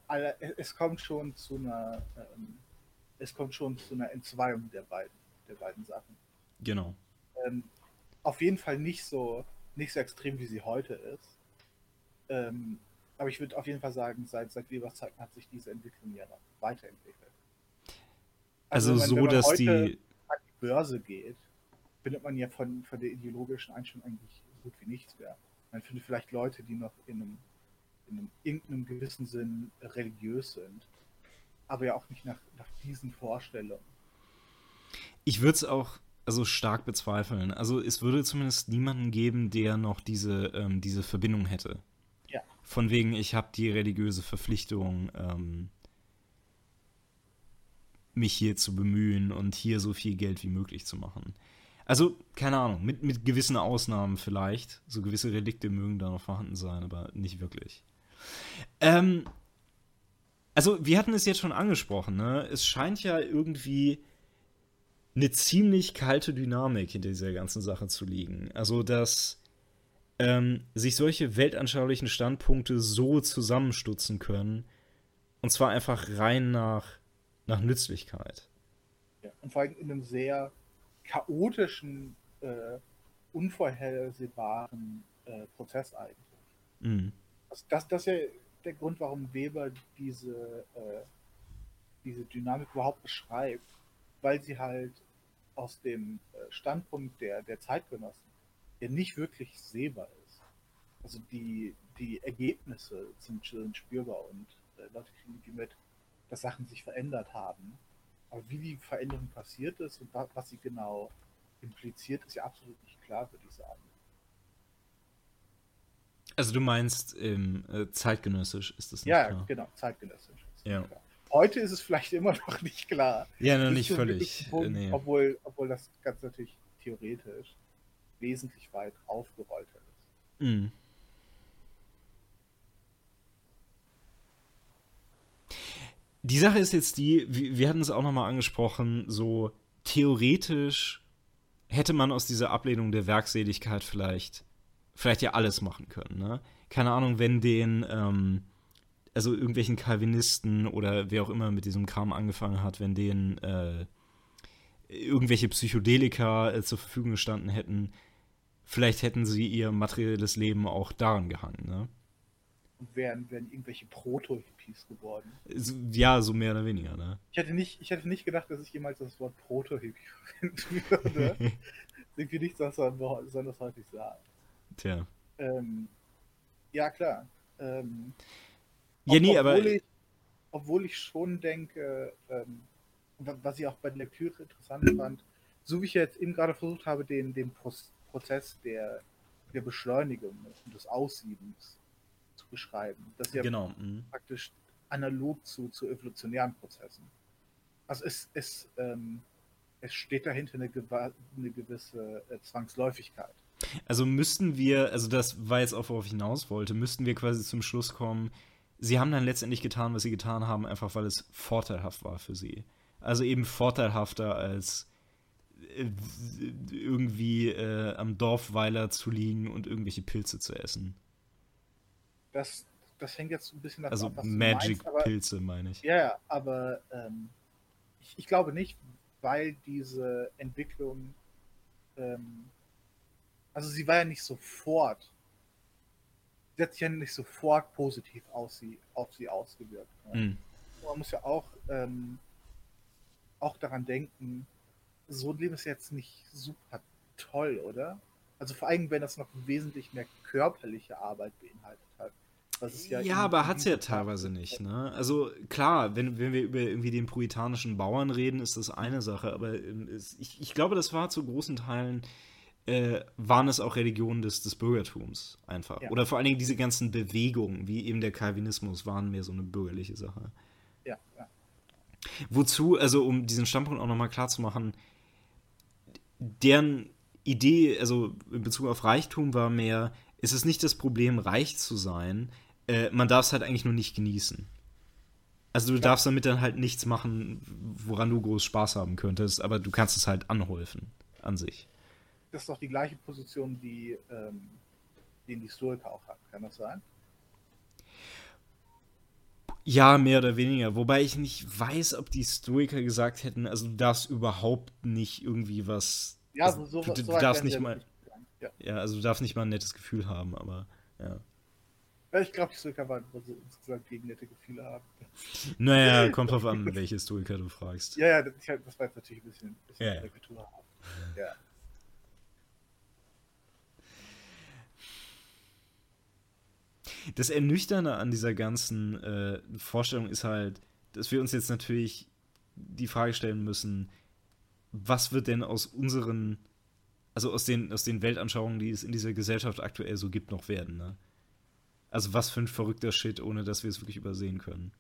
es kommt schon zu einer, ähm, es kommt schon zu einer Entzweiung der beiden, der beiden Sachen. Genau. Ähm, auf jeden Fall nicht so, nicht so extrem, wie sie heute ist. Ähm, aber ich würde auf jeden Fall sagen, seit, seit Webers Zeiten hat sich diese Entwicklung ja noch weiterentwickelt. Also, also so, dass die an die Börse geht, findet man ja von, von der ideologischen Einstellung eigentlich gut wie nichts mehr. Man findet vielleicht Leute, die noch in einem, in einem irgendeinem gewissen Sinn religiös sind, aber ja auch nicht nach, nach diesen Vorstellungen. Ich würde es auch also stark bezweifeln. Also es würde zumindest niemanden geben, der noch diese, ähm, diese Verbindung hätte. Ja. Von wegen, ich habe die religiöse Verpflichtung, ähm, mich hier zu bemühen und hier so viel Geld wie möglich zu machen. Also, keine Ahnung, mit, mit gewissen Ausnahmen vielleicht. So gewisse Relikte mögen da noch vorhanden sein, aber nicht wirklich. Ähm, also, wir hatten es jetzt schon angesprochen, ne? Es scheint ja irgendwie eine ziemlich kalte Dynamik hinter dieser ganzen Sache zu liegen. Also, dass ähm, sich solche weltanschaulichen Standpunkte so zusammenstutzen können. Und zwar einfach rein nach, nach Nützlichkeit. Ja, und vor allem in einem sehr chaotischen, äh, unvorhersehbaren äh, Prozess eigentlich. Mhm. Also das, das ist ja der Grund, warum Weber diese, äh, diese Dynamik überhaupt beschreibt, weil sie halt aus dem äh, Standpunkt der, der Zeitgenossen ja nicht wirklich sehbar ist. Also die, die Ergebnisse sind, sind spürbar und äh, Leute kriegen die mit, dass Sachen sich verändert haben. Aber wie die Veränderung passiert ist und was sie genau impliziert, ist ja absolut nicht klar, würde ich sagen. Also du meinst ähm, äh, zeitgenössisch ist das nicht ja, klar? Ja, genau, zeitgenössisch. ja. Heute ist es vielleicht immer noch nicht klar. Ja, noch nicht, nicht völlig. Punkt, nee. obwohl, obwohl das ganz natürlich theoretisch wesentlich weit aufgerollt ist. Mhm. Die Sache ist jetzt die, wir hatten es auch nochmal angesprochen, so theoretisch hätte man aus dieser Ablehnung der Werkseligkeit vielleicht, vielleicht ja alles machen können, ne? Keine Ahnung, wenn den, ähm, also irgendwelchen Calvinisten oder wer auch immer mit diesem Kram angefangen hat, wenn denen äh, irgendwelche Psychedelika äh, zur Verfügung gestanden hätten, vielleicht hätten sie ihr materielles Leben auch daran gehangen, ne? und wären, wären irgendwelche Proto-Hippies geworden. Ja, so mehr oder weniger, ne? Ich hätte nicht, ich hätte nicht gedacht, dass ich jemals das Wort Proto-Hippie verwenden würde. Irgendwie nicht, dass man besonders häufig sagt. Tja. Ähm, ja, klar. Ähm, ja, nee, aber. Ich, obwohl ich schon denke, ähm, was ich auch bei der Lektüre interessant fand, so wie ich jetzt eben gerade versucht habe, den, den Prozess der, der Beschleunigung und des Aussiebens beschreiben. Das ist ja genau. Mhm. praktisch analog zu, zu evolutionären Prozessen. Also es, es, ähm, es steht dahinter eine, eine gewisse äh, Zwangsläufigkeit. Also müssten wir, also das war jetzt auch, worauf ich hinaus wollte, müssten wir quasi zum Schluss kommen, sie haben dann letztendlich getan, was sie getan haben, einfach weil es vorteilhaft war für sie. Also eben vorteilhafter als äh, irgendwie äh, am Dorfweiler zu liegen und irgendwelche Pilze zu essen. Das, das hängt jetzt ein bisschen davon also ab, was Magic-Pilze meine ich. Ja, ja aber ähm, ich, ich, glaube nicht, weil diese Entwicklung, ähm, also sie war ja nicht sofort, sie hat sich ja nicht sofort positiv auf sie, auf sie ausgewirkt. Ne? Mhm. Man muss ja auch, ähm, auch daran denken, so ein Leben ist jetzt nicht super toll, oder? Also vor allem, wenn das noch wesentlich mehr körperliche Arbeit beinhaltet hat. Ja, ja aber hat es ja teilweise nicht. Ne? Also klar, wenn, wenn wir über irgendwie den puritanischen Bauern reden, ist das eine Sache, aber ähm, ich, ich glaube, das war zu großen Teilen, äh, waren es auch Religionen des, des Bürgertums einfach. Ja. Oder vor allen Dingen diese ganzen Bewegungen, wie eben der Calvinismus, waren mehr so eine bürgerliche Sache. Ja, ja. Wozu, also um diesen Standpunkt auch nochmal klar zu machen, deren Idee, also in Bezug auf Reichtum war mehr, ist es nicht das Problem, reich zu sein, äh, man darf es halt eigentlich nur nicht genießen. Also du ja. darfst damit dann halt nichts machen, woran du groß Spaß haben könntest, aber du kannst es halt anhäufen an sich. Das ist doch die gleiche Position, die, ähm, die ein Historiker auch hat, kann das sein? Ja, mehr oder weniger. Wobei ich nicht weiß, ob die Stoiker gesagt hätten, also du darfst überhaupt nicht irgendwie was. Ja, also, so, du, so, du darfst nicht mal. Ja. ja. also du darfst nicht mal ein nettes Gefühl haben, aber ja. Ja, ich glaube, die Stoiker waren insgesamt gegen nette Gefühle haben. Naja, kommt drauf an, welche Stoiker du fragst. Ja, ja, das, war jetzt natürlich ein bisschen, bisschen ja. Ja. Das Ernüchternde an dieser ganzen äh, Vorstellung ist halt, dass wir uns jetzt natürlich die Frage stellen müssen, was wird denn aus unseren, also aus den, aus den Weltanschauungen, die es in dieser Gesellschaft aktuell so gibt, noch werden, ne? Also was für ein verrückter Shit, ohne dass wir es wirklich übersehen können.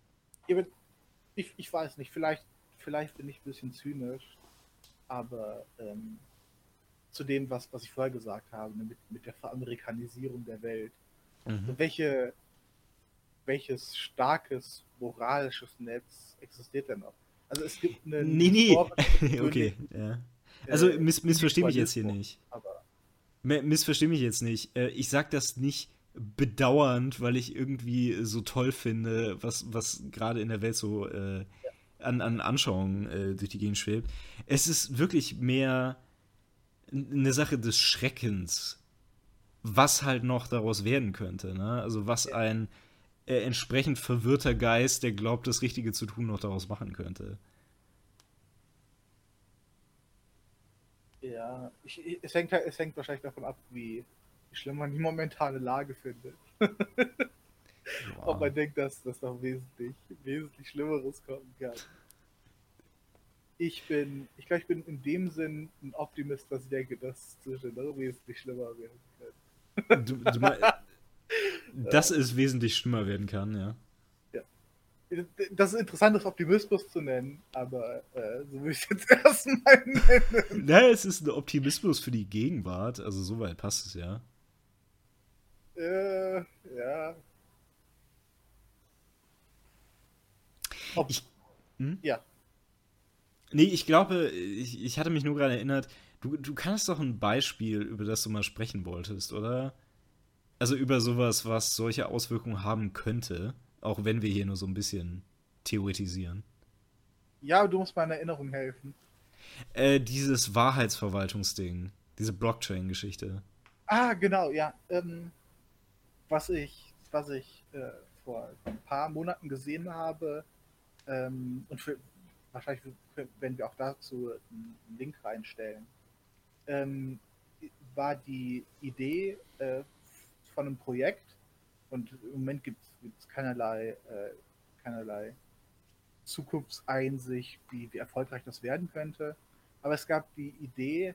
Ich, ich weiß nicht, vielleicht, vielleicht bin ich ein bisschen zynisch, aber ähm, zu dem, was, was ich vorher gesagt habe, ne, mit, mit der Veramerikanisierung der Welt. Mhm. Welche, welches starkes moralisches Netz existiert denn noch? Also es gibt eine. Nee, nee. okay, ja. Also äh, miss, missversteh mich jetzt hier nicht. Aber M- Missversteh mich jetzt nicht. Äh, Ich sag das nicht bedauernd, weil ich irgendwie so toll finde, was, was gerade in der Welt so äh, an, an Anschauungen äh, durch die Gegend schwebt. Es ist wirklich mehr eine Sache des Schreckens, was halt noch daraus werden könnte. Ne? Also was ein äh, entsprechend verwirrter Geist, der glaubt, das Richtige zu tun, noch daraus machen könnte. ja, ich, ich- es, hängt, halt- es hängt wahrscheinlich davon ab, wie, schlimm man die momentane Lage findet. Ob man denkt, dass das noch wesentlich, wesentlich Schlimmeres kommen kann. Ich bin, ich glaube, ich bin in dem Sinn ein Optimist, dass ich denke, dass noch wesentlich schlimmer werden können. Du, du mein, dass es wesentlich schlimmer werden kann, ja. Das ist interessant, das Optimismus zu nennen, aber äh, so will ich es jetzt erstmal nennen. Naja, es ist ein Optimismus für die Gegenwart, also soweit passt es ja. Äh, ja. Ob, Ich- Hm? ja, Nee, ich glaube, ich, ich hatte mich nur gerade erinnert, du, du kannst doch ein Beispiel, über das du mal sprechen wolltest, oder? Also über sowas, was solche Auswirkungen haben könnte, auch wenn wir hier nur so ein bisschen theoretisieren. ja, du musst meiner Erinnerung helfen. Äh, dieses Wahrheitsverwaltungsding, diese Blockchain-Geschichte. Ah, genau, ja. Ähm, was ich, was ich äh, vor ein paar Monaten gesehen habe, ähm, und für, wahrscheinlich werden wir auch dazu einen Link reinstellen, ähm, war die Idee äh, von einem Projekt, und im Moment gibt es keinerlei, äh, keinerlei Zukunftseinsicht, wie, wie erfolgreich das werden könnte. Aber es gab die Idee,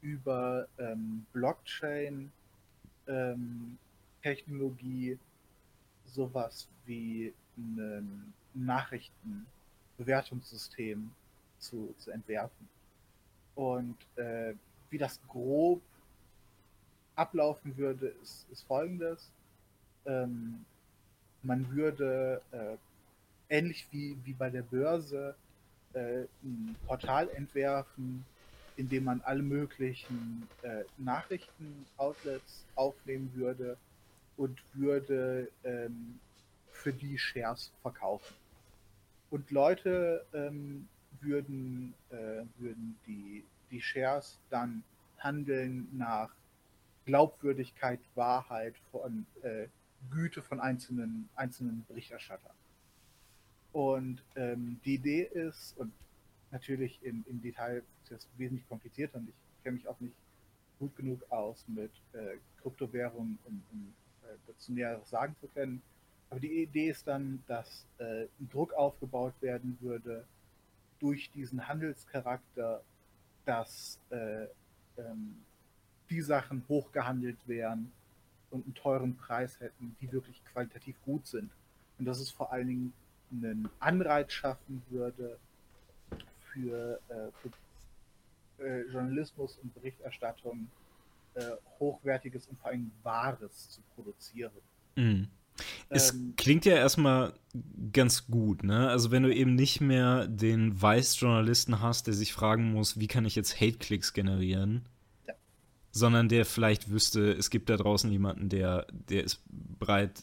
über ähm, Blockchain ähm, sowas wie ein Nachrichtenbewertungssystem zu, zu entwerfen. Und äh, wie das grob ablaufen würde, ist, ist folgendes. Ähm, man würde äh, ähnlich wie, wie bei der Börse äh, ein Portal entwerfen, in dem man alle möglichen äh, Nachrichten-Outlets aufnehmen würde und würde ähm, für die Shares verkaufen. Und Leute ähm, würden, äh, würden die, die Shares dann handeln nach Glaubwürdigkeit, Wahrheit von äh, Güte von einzelnen, einzelnen Berichterstattern. Und ähm, die Idee ist, und natürlich im, im Detail ist das wesentlich komplizierter und ich kenne mich auch nicht gut genug aus mit äh, Kryptowährungen, um, um äh, dazu Näheres sagen zu können. Aber die Idee ist dann, dass äh, ein Druck aufgebaut werden würde durch diesen Handelscharakter, dass äh, ähm, die Sachen hochgehandelt wären und einen teuren Preis hätten, die wirklich qualitativ gut sind. Und dass es vor allen Dingen einen Anreiz schaffen würde, für, äh, für äh, Journalismus und Berichterstattung äh, hochwertiges und vor allem Wahres zu produzieren. Mhm. Es Ähm, klingt ja erstmal ganz gut, ne? Also wenn du eben nicht mehr den Weiß-Journalisten hast, der sich fragen muss, wie kann ich jetzt Hate-Clicks generieren, Ja. sondern der vielleicht wüsste, es gibt da draußen jemanden, der, der ist bereit,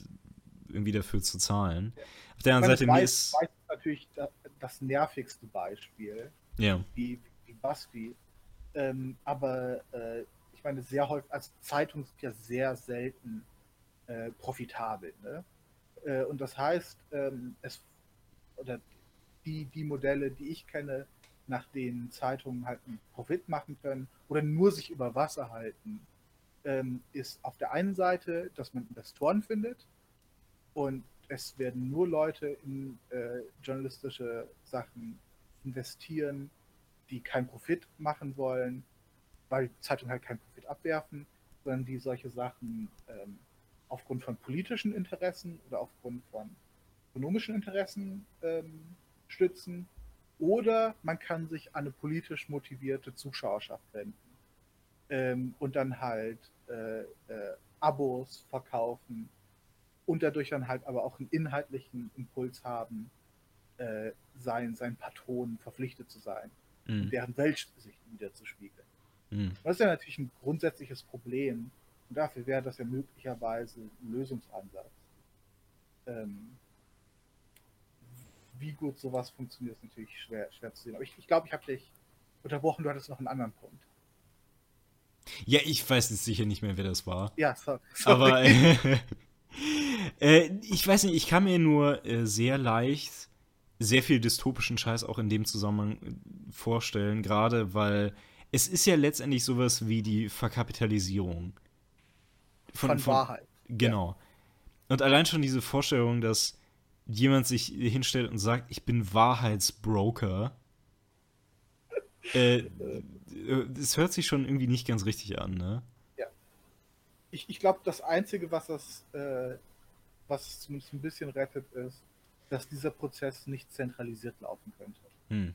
irgendwie dafür zu zahlen. Auf der anderen Seite, mir Weiß, ist. Weiß ist natürlich da, das nervigste Beispiel, Ja. wie, wie BuzzFeed. Ähm, aber äh, ich meine, sehr häufig, als Zeitung sind ja sehr selten äh, profitabel. Ne? Äh, und das heißt, ähm, es oder die, die Modelle, die ich kenne, nach denen Zeitungen halt einen Profit machen können oder nur sich über Wasser halten, ähm, ist auf der einen Seite, dass man Investoren findet und es werden nur Leute in äh, journalistische Sachen investieren, die keinen Profit machen wollen, weil Zeitungen halt keinen Profit abwerfen, sondern die solche Sachen ähm, aufgrund von politischen Interessen oder aufgrund von ökonomischen Interessen ähm, stützen Oder man kann sich an eine politisch motivierte Zuschauerschaft wenden ähm, und dann halt äh, äh, Abos verkaufen und dadurch dann halt aber auch einen inhaltlichen Impuls haben, äh, sein, seinen Patronen verpflichtet zu sein, mhm. deren Weltsicht wiederzuspiegeln. Mhm. Das ist ja natürlich ein grundsätzliches Problem und dafür wäre das ja möglicherweise ein Lösungsansatz. Ähm, wie gut sowas funktioniert, ist natürlich schwer, schwer zu sehen. Aber ich glaube, ich, glaub, ich habe dich unterbrochen, du hattest noch einen anderen Punkt. Ja, ich weiß jetzt sicher nicht mehr, wer das war. Ja, sorry. Aber äh, äh, ich weiß nicht, ich kann mir nur äh, sehr leicht sehr viel dystopischen Scheiß auch in dem Zusammenhang äh, vorstellen, gerade weil es ist ja letztendlich sowas wie die Verkapitalisierung. Von, von, von Wahrheit. Genau. Ja. Und allein schon diese Vorstellung, dass jemand sich hinstellt und sagt, ich bin Wahrheitsbroker. äh, das hört sich schon irgendwie nicht ganz richtig an, ne? Ja. Ich, ich glaube, das Einzige, was das, äh, was zumindest ein bisschen rettet, ist, dass dieser Prozess nicht zentralisiert laufen könnte. Hm.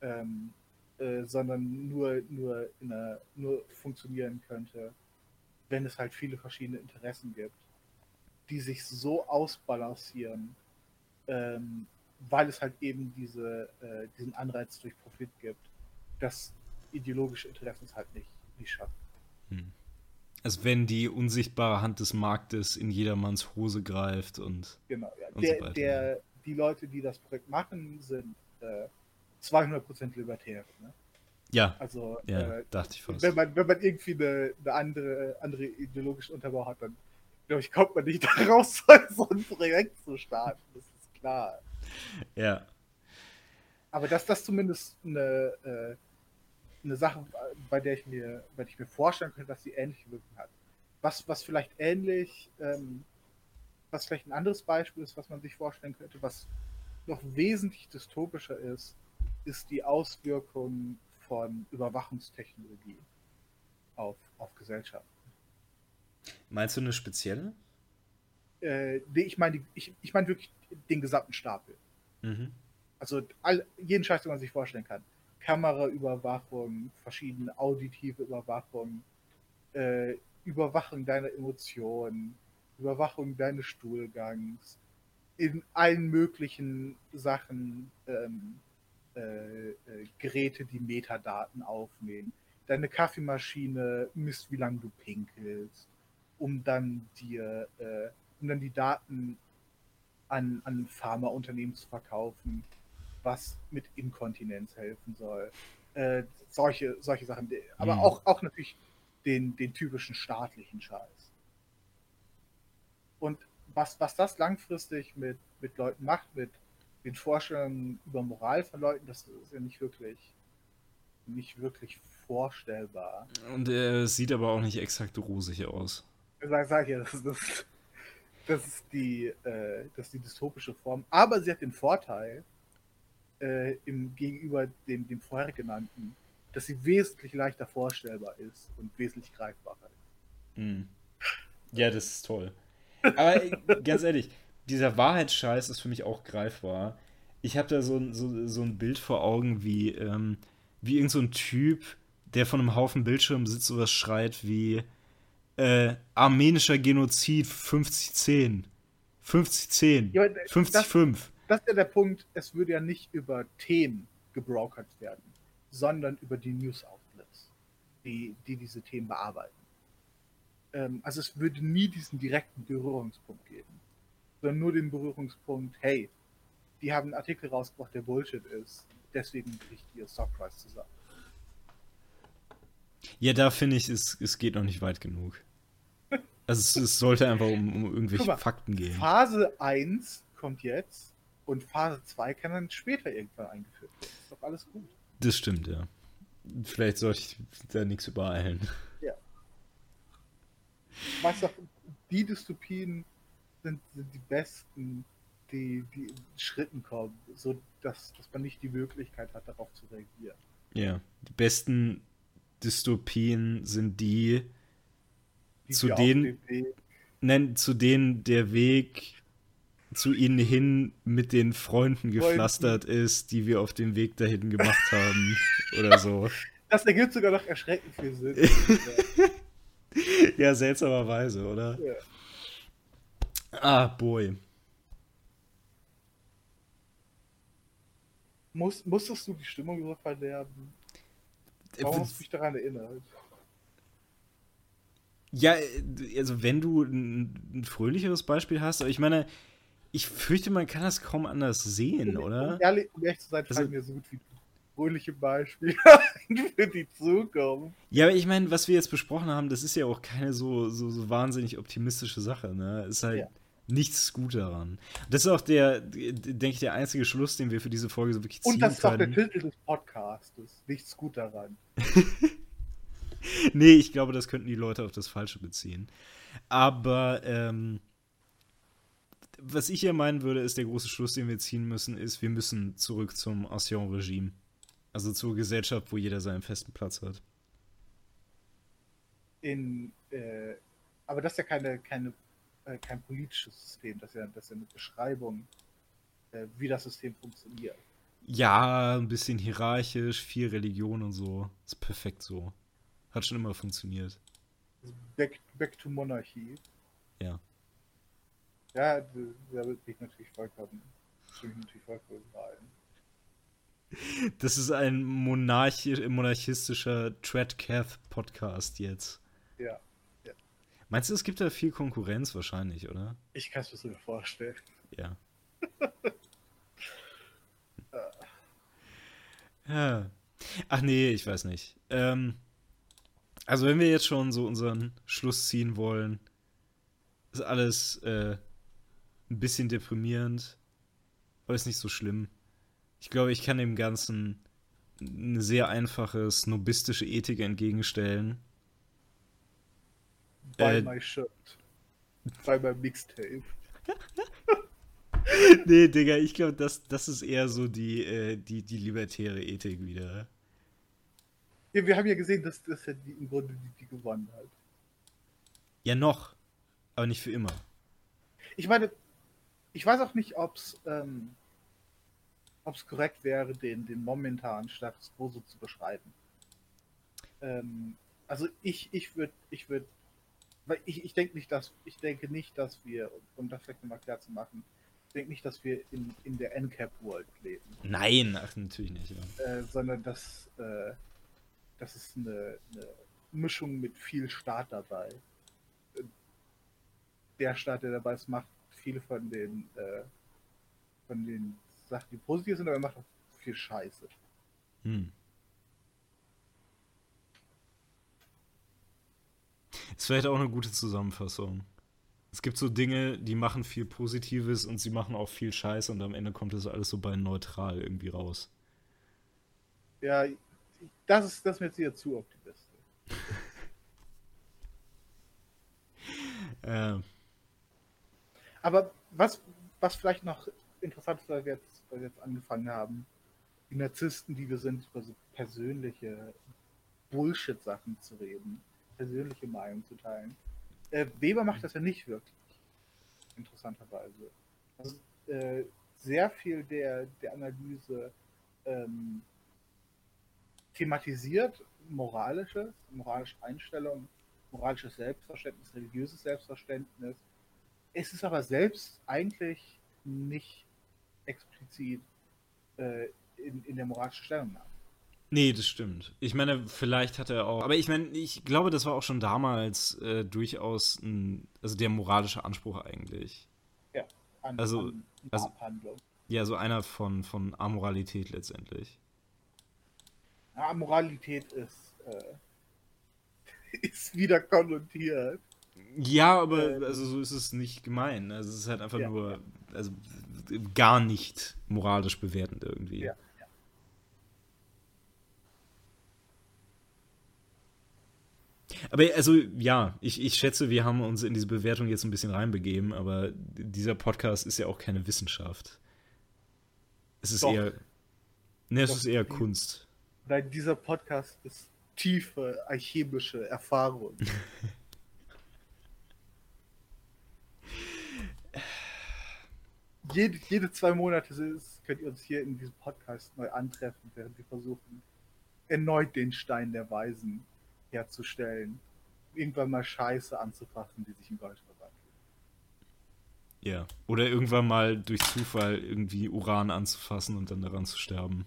Ähm, äh, sondern nur, nur, einer, nur funktionieren könnte, wenn es halt viele verschiedene Interessen gibt, die sich so ausbalancieren, ähm, weil es halt eben diese, äh, diesen Anreiz durch Profit gibt, dass ideologische Interessen es halt nicht, nicht schaffen. Hm. Also wenn die unsichtbare Hand des Marktes in jedermanns Hose greift und. Genau, ja. Und der, so der, die Leute, die das Projekt machen, sind äh, 200% libertär. Ne? Ja, also, ja, äh, dachte ich fast. Wenn man, wenn man irgendwie eine, eine andere, andere ideologische Unterbau hat, dann glaube ich, kommt man nicht daraus, so ein Projekt zu starten. Das ist klar. Ja. Aber dass das zumindest eine, äh, eine Sache, bei der ich mir, bei der ich mir vorstellen könnte, dass sie ähnliche Wirkung hat. Was, was vielleicht ähnlich, ähm, was vielleicht ein anderes Beispiel ist, was man sich vorstellen könnte, was noch wesentlich dystopischer ist, ist die Auswirkung von Überwachungstechnologie auf, auf Gesellschaften. Meinst du eine spezielle? Äh, nee, ich meine ich, ich mein wirklich den gesamten Stapel. Mhm. Also all, jeden Scheiß, den man sich vorstellen kann. Kameraüberwachung, verschiedene auditive Überwachung, äh, Überwachung deiner Emotionen, Überwachung deines Stuhlgangs, in allen möglichen Sachen ähm, äh, äh, Geräte, die Metadaten aufnehmen. Deine Kaffeemaschine misst, wie lange du pinkelst, um dann dir, äh, um dann die Daten an, an Pharmaunternehmen zu verkaufen, was mit Inkontinenz helfen soll. Äh, solche, solche Sachen. Aber mhm. auch, auch natürlich den, den typischen staatlichen Scheiß. Und was, was das langfristig mit, mit Leuten macht, mit den Vorstellungen über Moral von Leuten, das ist ja nicht wirklich, nicht wirklich vorstellbar. Und er sieht aber auch nicht exakt rosig aus. Sag, sag ja, das ist, das ist, die, äh, das ist die dystopische Form. Aber sie hat den Vorteil, äh, im, gegenüber dem, dem vorher genannten, dass sie wesentlich leichter vorstellbar ist und wesentlich greifbarer ist. Mhm. Ja, das ist toll. Aber ganz ehrlich, dieser Wahrheitsscheiß ist für mich auch greifbar. Ich habe da so, so, so ein Bild vor Augen, wie, ähm, wie irgend so ein Typ, der von einem Haufen Bildschirm sitzt, sowas schreit wie äh, armenischer Genozid 5010. 5010. Ja, 50 das ist ja der Punkt, es würde ja nicht über Themen gebrokert werden, sondern über die News-Outlets, die, die diese Themen bearbeiten. Ähm, also es würde nie diesen direkten Berührungspunkt geben, sondern nur den Berührungspunkt, hey, die haben einen Artikel rausgebracht, der Bullshit ist, deswegen bricht ihr Stockprice zusammen. Ja, da finde ich, es, es geht noch nicht weit genug. Also es, es sollte einfach um, um irgendwelche mal, Fakten gehen. Phase 1 kommt jetzt und Phase 2 kann dann später irgendwann eingeführt werden. Ist doch alles gut. Das stimmt, ja. Vielleicht sollte ich da nichts übereilen. Ja. Weißt du, die Dystopien sind, sind die besten, die, die in Schritten kommen, so dass, dass man nicht die Möglichkeit hat, darauf zu reagieren. Ja, die besten Dystopien sind die, die zu denen, nein, zu denen der Weg zu ihnen hin mit den Freunden gepflastert ist, die wir auf dem Weg dahin gemacht haben oder so. Das ergibt sogar noch erschreckend viel Sinn. ja, seltsamerweise, oder? Ja. Ah, boy. Muss, musstest du die Stimmung so verderben? Warum hast du mich daran erinnert? Ja, also wenn du ein, ein, fröhlicheres Beispiel hast, aber ich meine, ich fürchte, man kann das kaum anders sehen, oder? Um ehrlich, um ehrlich zu sein, also, mir so gut wie fröhliche Beispiele für die Zukunft. Ja, aber ich meine, was wir jetzt besprochen haben, das ist ja auch keine so, so, so wahnsinnig optimistische Sache, ne? Ist halt. Ja nichts gut daran. Das ist auch der, denke ich, der einzige Schluss, den wir für diese Folge so wirklich ziehen Und das ist auch der Titel des Podcastes. Nichts gut daran. nee, ich glaube, das könnten die Leute auf das Falsche beziehen. Aber ähm, was ich ja meinen würde, ist der große Schluss, den wir ziehen müssen, ist, wir müssen zurück zum Ancien-Regime. Also zur Gesellschaft, wo jeder seinen festen Platz hat. In, äh, aber das ist ja keine, keine äh, kein politisches System, das ist ja, das ist ja eine Beschreibung, äh, wie das System funktioniert. Ja, ein bisschen hierarchisch, viel Religion und so. Ist perfekt so. Hat schon immer funktioniert. Back, back to Monarchie. Ja. Ja, da würde ich natürlich vollkommen, stimme natürlich vollkommen rein. Das ist ein monarchi monarchistischer Treadcath-Podcast jetzt. Ja. Meinst du, es gibt da viel Konkurrenz wahrscheinlich, oder? Ich kann es mir so vorstellen. Ja. ja. Ach nee, ich weiß nicht. Ähm, also wenn wir jetzt schon so unseren Schluss ziehen wollen, ist alles äh, ein bisschen deprimierend, aber ist nicht so schlimm. Ich glaube, ich kann dem Ganzen eine sehr einfache snobistische Ethik entgegenstellen Buy äh, my shirt. Buy my Mixtape. nee, Digga, ich glaube, das, das ist eher so die, äh, die, die libertäre Ethik wieder. Ja, wir haben ja gesehen, dass das ja die, im Grunde die, die gewonnen hat. Ja, noch. Aber nicht für immer. Ich meine, ich weiß auch nicht, ob es ähm, korrekt wäre, den, den momentanen Status quo so zu beschreiben. Ähm, also ich, ich würde ich würd weil ich, ich denke nicht, dass ich denke nicht, dass wir, um das vielleicht nochmal klar zu machen, ich denke nicht, dass wir in, in der NCAP World leben. Nein, ach, natürlich nicht. Ja. Äh, sondern dass äh, das ist eine, eine, Mischung mit viel Staat dabei. Der Staat, der dabei ist, macht viele von den äh, von den Sachen, die positiv sind, aber er macht auch viel Scheiße. Hm. Ist vielleicht auch eine gute Zusammenfassung. Es gibt so Dinge, die machen viel Positives und sie machen auch viel Scheiß und am Ende kommt das alles so bei neutral irgendwie raus. Ja, das ist, das ist mir jetzt hier zu optimistisch. äh. Aber was, was vielleicht noch interessant ist, weil wir, jetzt, weil wir jetzt angefangen haben, die Narzissten, die wir sind, über so persönliche Bullshit-Sachen zu reden persönliche Meinung zu teilen. Äh, Weber macht das ja nicht wirklich, interessanterweise. Also, äh, sehr viel der, der Analyse ähm, thematisiert moralisches, moralische Einstellung, moralisches Selbstverständnis, religiöses Selbstverständnis. Es ist aber selbst eigentlich nicht explizit äh, in, in der moralischen Stellungnahme. Nee, das stimmt. Ich meine, vielleicht hat er auch. Aber ich meine, ich glaube, das war auch schon damals äh, durchaus ein, also der moralische Anspruch eigentlich. Ja, an, also, an also Ja, so einer von, von Amoralität letztendlich. Ja, Amoralität ist, äh, ist wieder konnotiert. Ja, aber äh, also so ist es nicht gemein. Also es ist halt einfach ja, nur, also gar nicht moralisch bewertend irgendwie. Ja. Aber also ja, ich, ich schätze, wir haben uns in diese Bewertung jetzt ein bisschen reinbegeben, aber dieser Podcast ist ja auch keine Wissenschaft. Es ist Doch. eher. Ne, es Doch. ist eher Kunst. Nein, dieser Podcast ist tiefe alchemische Erfahrung. jede, jede zwei Monate ist, könnt ihr uns hier in diesem Podcast neu antreffen, während wir versuchen, erneut den Stein der Weisen herzustellen. Irgendwann mal Scheiße anzufassen, die sich in Gold verwandelt. Ja. Oder irgendwann mal durch Zufall irgendwie Uran anzufassen und dann daran zu sterben.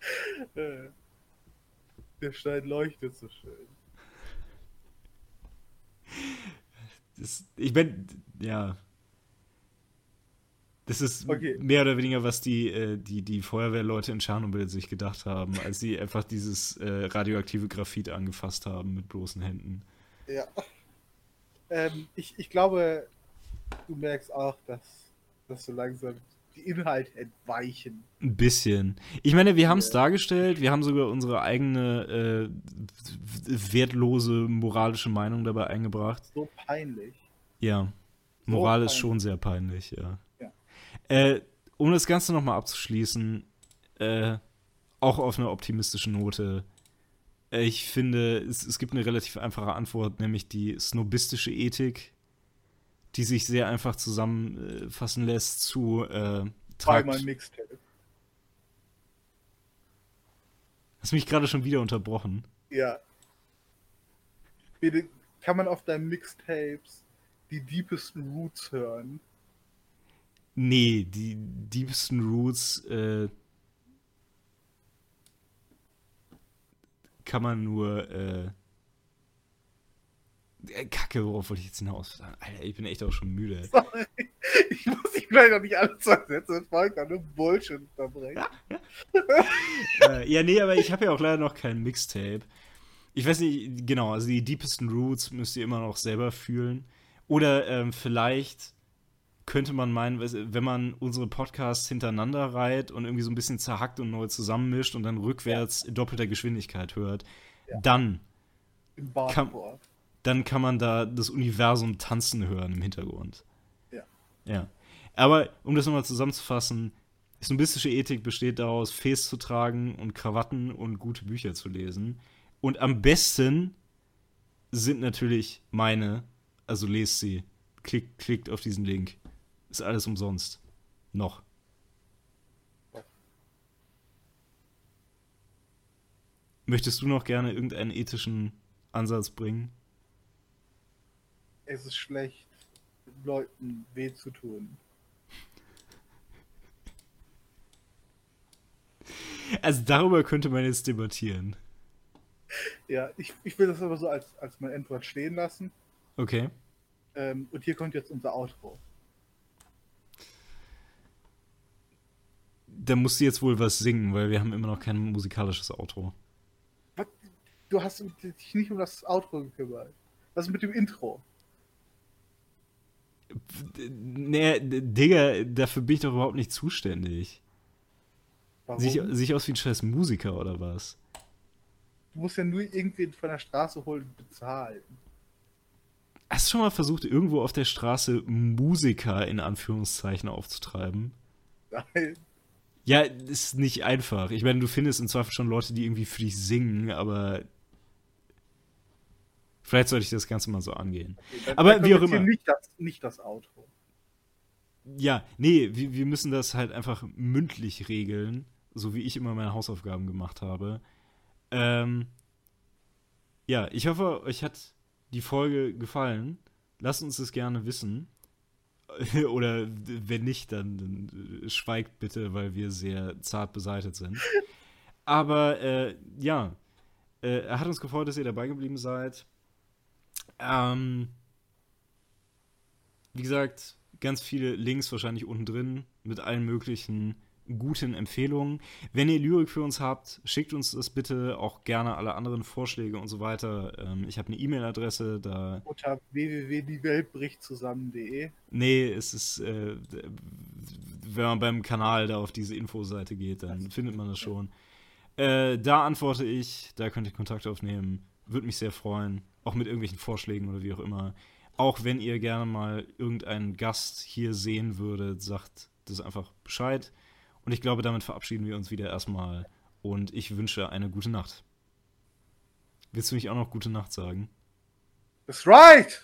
Äh, Der Stein leuchtet so schön. Das, ich bin, ja. Das ist Okay. mehr oder weniger, was die, äh, die, die Feuerwehrleute in Tschernobyl sich gedacht haben, als sie einfach dieses äh, radioaktive Graphit angefasst haben mit bloßen Händen. Ja. Ähm, ich, ich glaube, du merkst auch, dass, dass so langsam die Inhalte entweichen. Ein bisschen. Ich meine, wir haben es Ja. dargestellt, wir haben sogar unsere eigene äh, wertlose moralische Meinung dabei eingebracht. So peinlich. Ja, Moral ist peinlich. schon sehr peinlich, ja. Äh, um das Ganze nochmal abzuschließen, äh, auch auf einer optimistischen Note. Äh, ich finde, es, es gibt eine relativ einfache Antwort, nämlich die snobistische Ethik, die sich sehr einfach zusammenfassen lässt zu äh, Zweimal tragt. Mixtape. Hast mich gerade schon wieder unterbrochen. Ja. Bitte, kann man auf deinen Mixtapes die deepesten Roots hören? Nee, die deepsten Roots äh, kann man nur äh, äh, Kacke, worauf wollte ich jetzt hinaus? Alter, ich bin echt auch schon müde. Sorry. Ich muss dich vielleicht noch nicht alle zwei Sätze mit Volker nur Bullshit unterbrechen. äh, ja, nee, aber ich habe ja auch leider noch kein Mixtape. Ich weiß nicht, genau, also die deepesten Roots müsst ihr immer noch selber fühlen. Oder ähm, vielleicht könnte man meinen, wenn man unsere Podcasts hintereinander reiht und irgendwie so ein bisschen zerhackt und neu zusammenmischt und dann rückwärts in doppelter Geschwindigkeit hört, Ja. dann, Kann- dann kann man da das Universum tanzen hören im Hintergrund. Ja. Ja. Aber um das nochmal zusammenzufassen, snobistische Ethik besteht daraus, Fes zu tragen und Krawatten und gute Bücher zu lesen. Und am besten sind natürlich meine, also lest sie. Klickt, klickt auf diesen Link. Ist alles umsonst. Noch. Möchtest du noch gerne irgendeinen ethischen Ansatz bringen? Es ist schlecht, Leuten weh zu tun. Also darüber könnte man jetzt debattieren. Ja, ich, ich will das aber so als, als mein Endwort stehen lassen. Okay. Ähm, und hier kommt jetzt unser Outro. Da musst du jetzt wohl was singen, weil wir haben immer noch kein musikalisches Outro. Was? Du hast dich nicht um das Outro gekümmert. Was ist mit dem Intro? Nee, Digga, dafür bin ich doch überhaupt nicht zuständig. Warum? Sich, sich aus wie ein scheiß Musiker oder was? Du musst ja nur irgendwen von der Straße holen und bezahlen. Hast du schon mal versucht, irgendwo auf der Straße Musiker in Anführungszeichen aufzutreiben? Nein. Ja, ist nicht einfach. Ich meine, du findest im Zweifel schon Leute, die irgendwie für dich singen, aber vielleicht sollte ich das Ganze mal so angehen. Dann- Aber wie auch immer. Nicht das, nicht das Outro. Ja, nee, wir, wir müssen das halt einfach mündlich regeln, so wie ich immer meine Hausaufgaben gemacht habe. Ähm, ja, ich hoffe, euch hat die Folge gefallen. Lasst uns das gerne wissen. Oder wenn nicht, dann, dann äh, schweigt bitte, weil wir sehr zart beseitet sind. Aber äh, ja, äh, er hat uns gefreut, dass ihr dabei geblieben seid. Ähm, wie gesagt, ganz viele Links wahrscheinlich unten drin mit allen möglichen guten Empfehlungen. Wenn ihr Lyrik für uns habt, schickt uns das bitte auch gerne alle anderen Vorschläge und so weiter. Ähm, ich habe eine E-Mail-Adresse, da. Unter www.dieweltbrichtzusammen.de. Nee, es ist, äh, wenn man beim Kanal da auf diese Infoseite geht, dann Also, findet man das schon. Äh, da antworte ich, da könnt ihr Kontakt aufnehmen. Würde mich sehr freuen. Auch mit irgendwelchen Vorschlägen oder wie auch immer. Auch wenn ihr gerne mal irgendeinen Gast hier sehen würdet, sagt das einfach Bescheid. Und ich glaube, damit verabschieden wir uns wieder erstmal. Und ich wünsche eine gute Nacht. Willst du nicht auch noch gute Nacht sagen? That's right!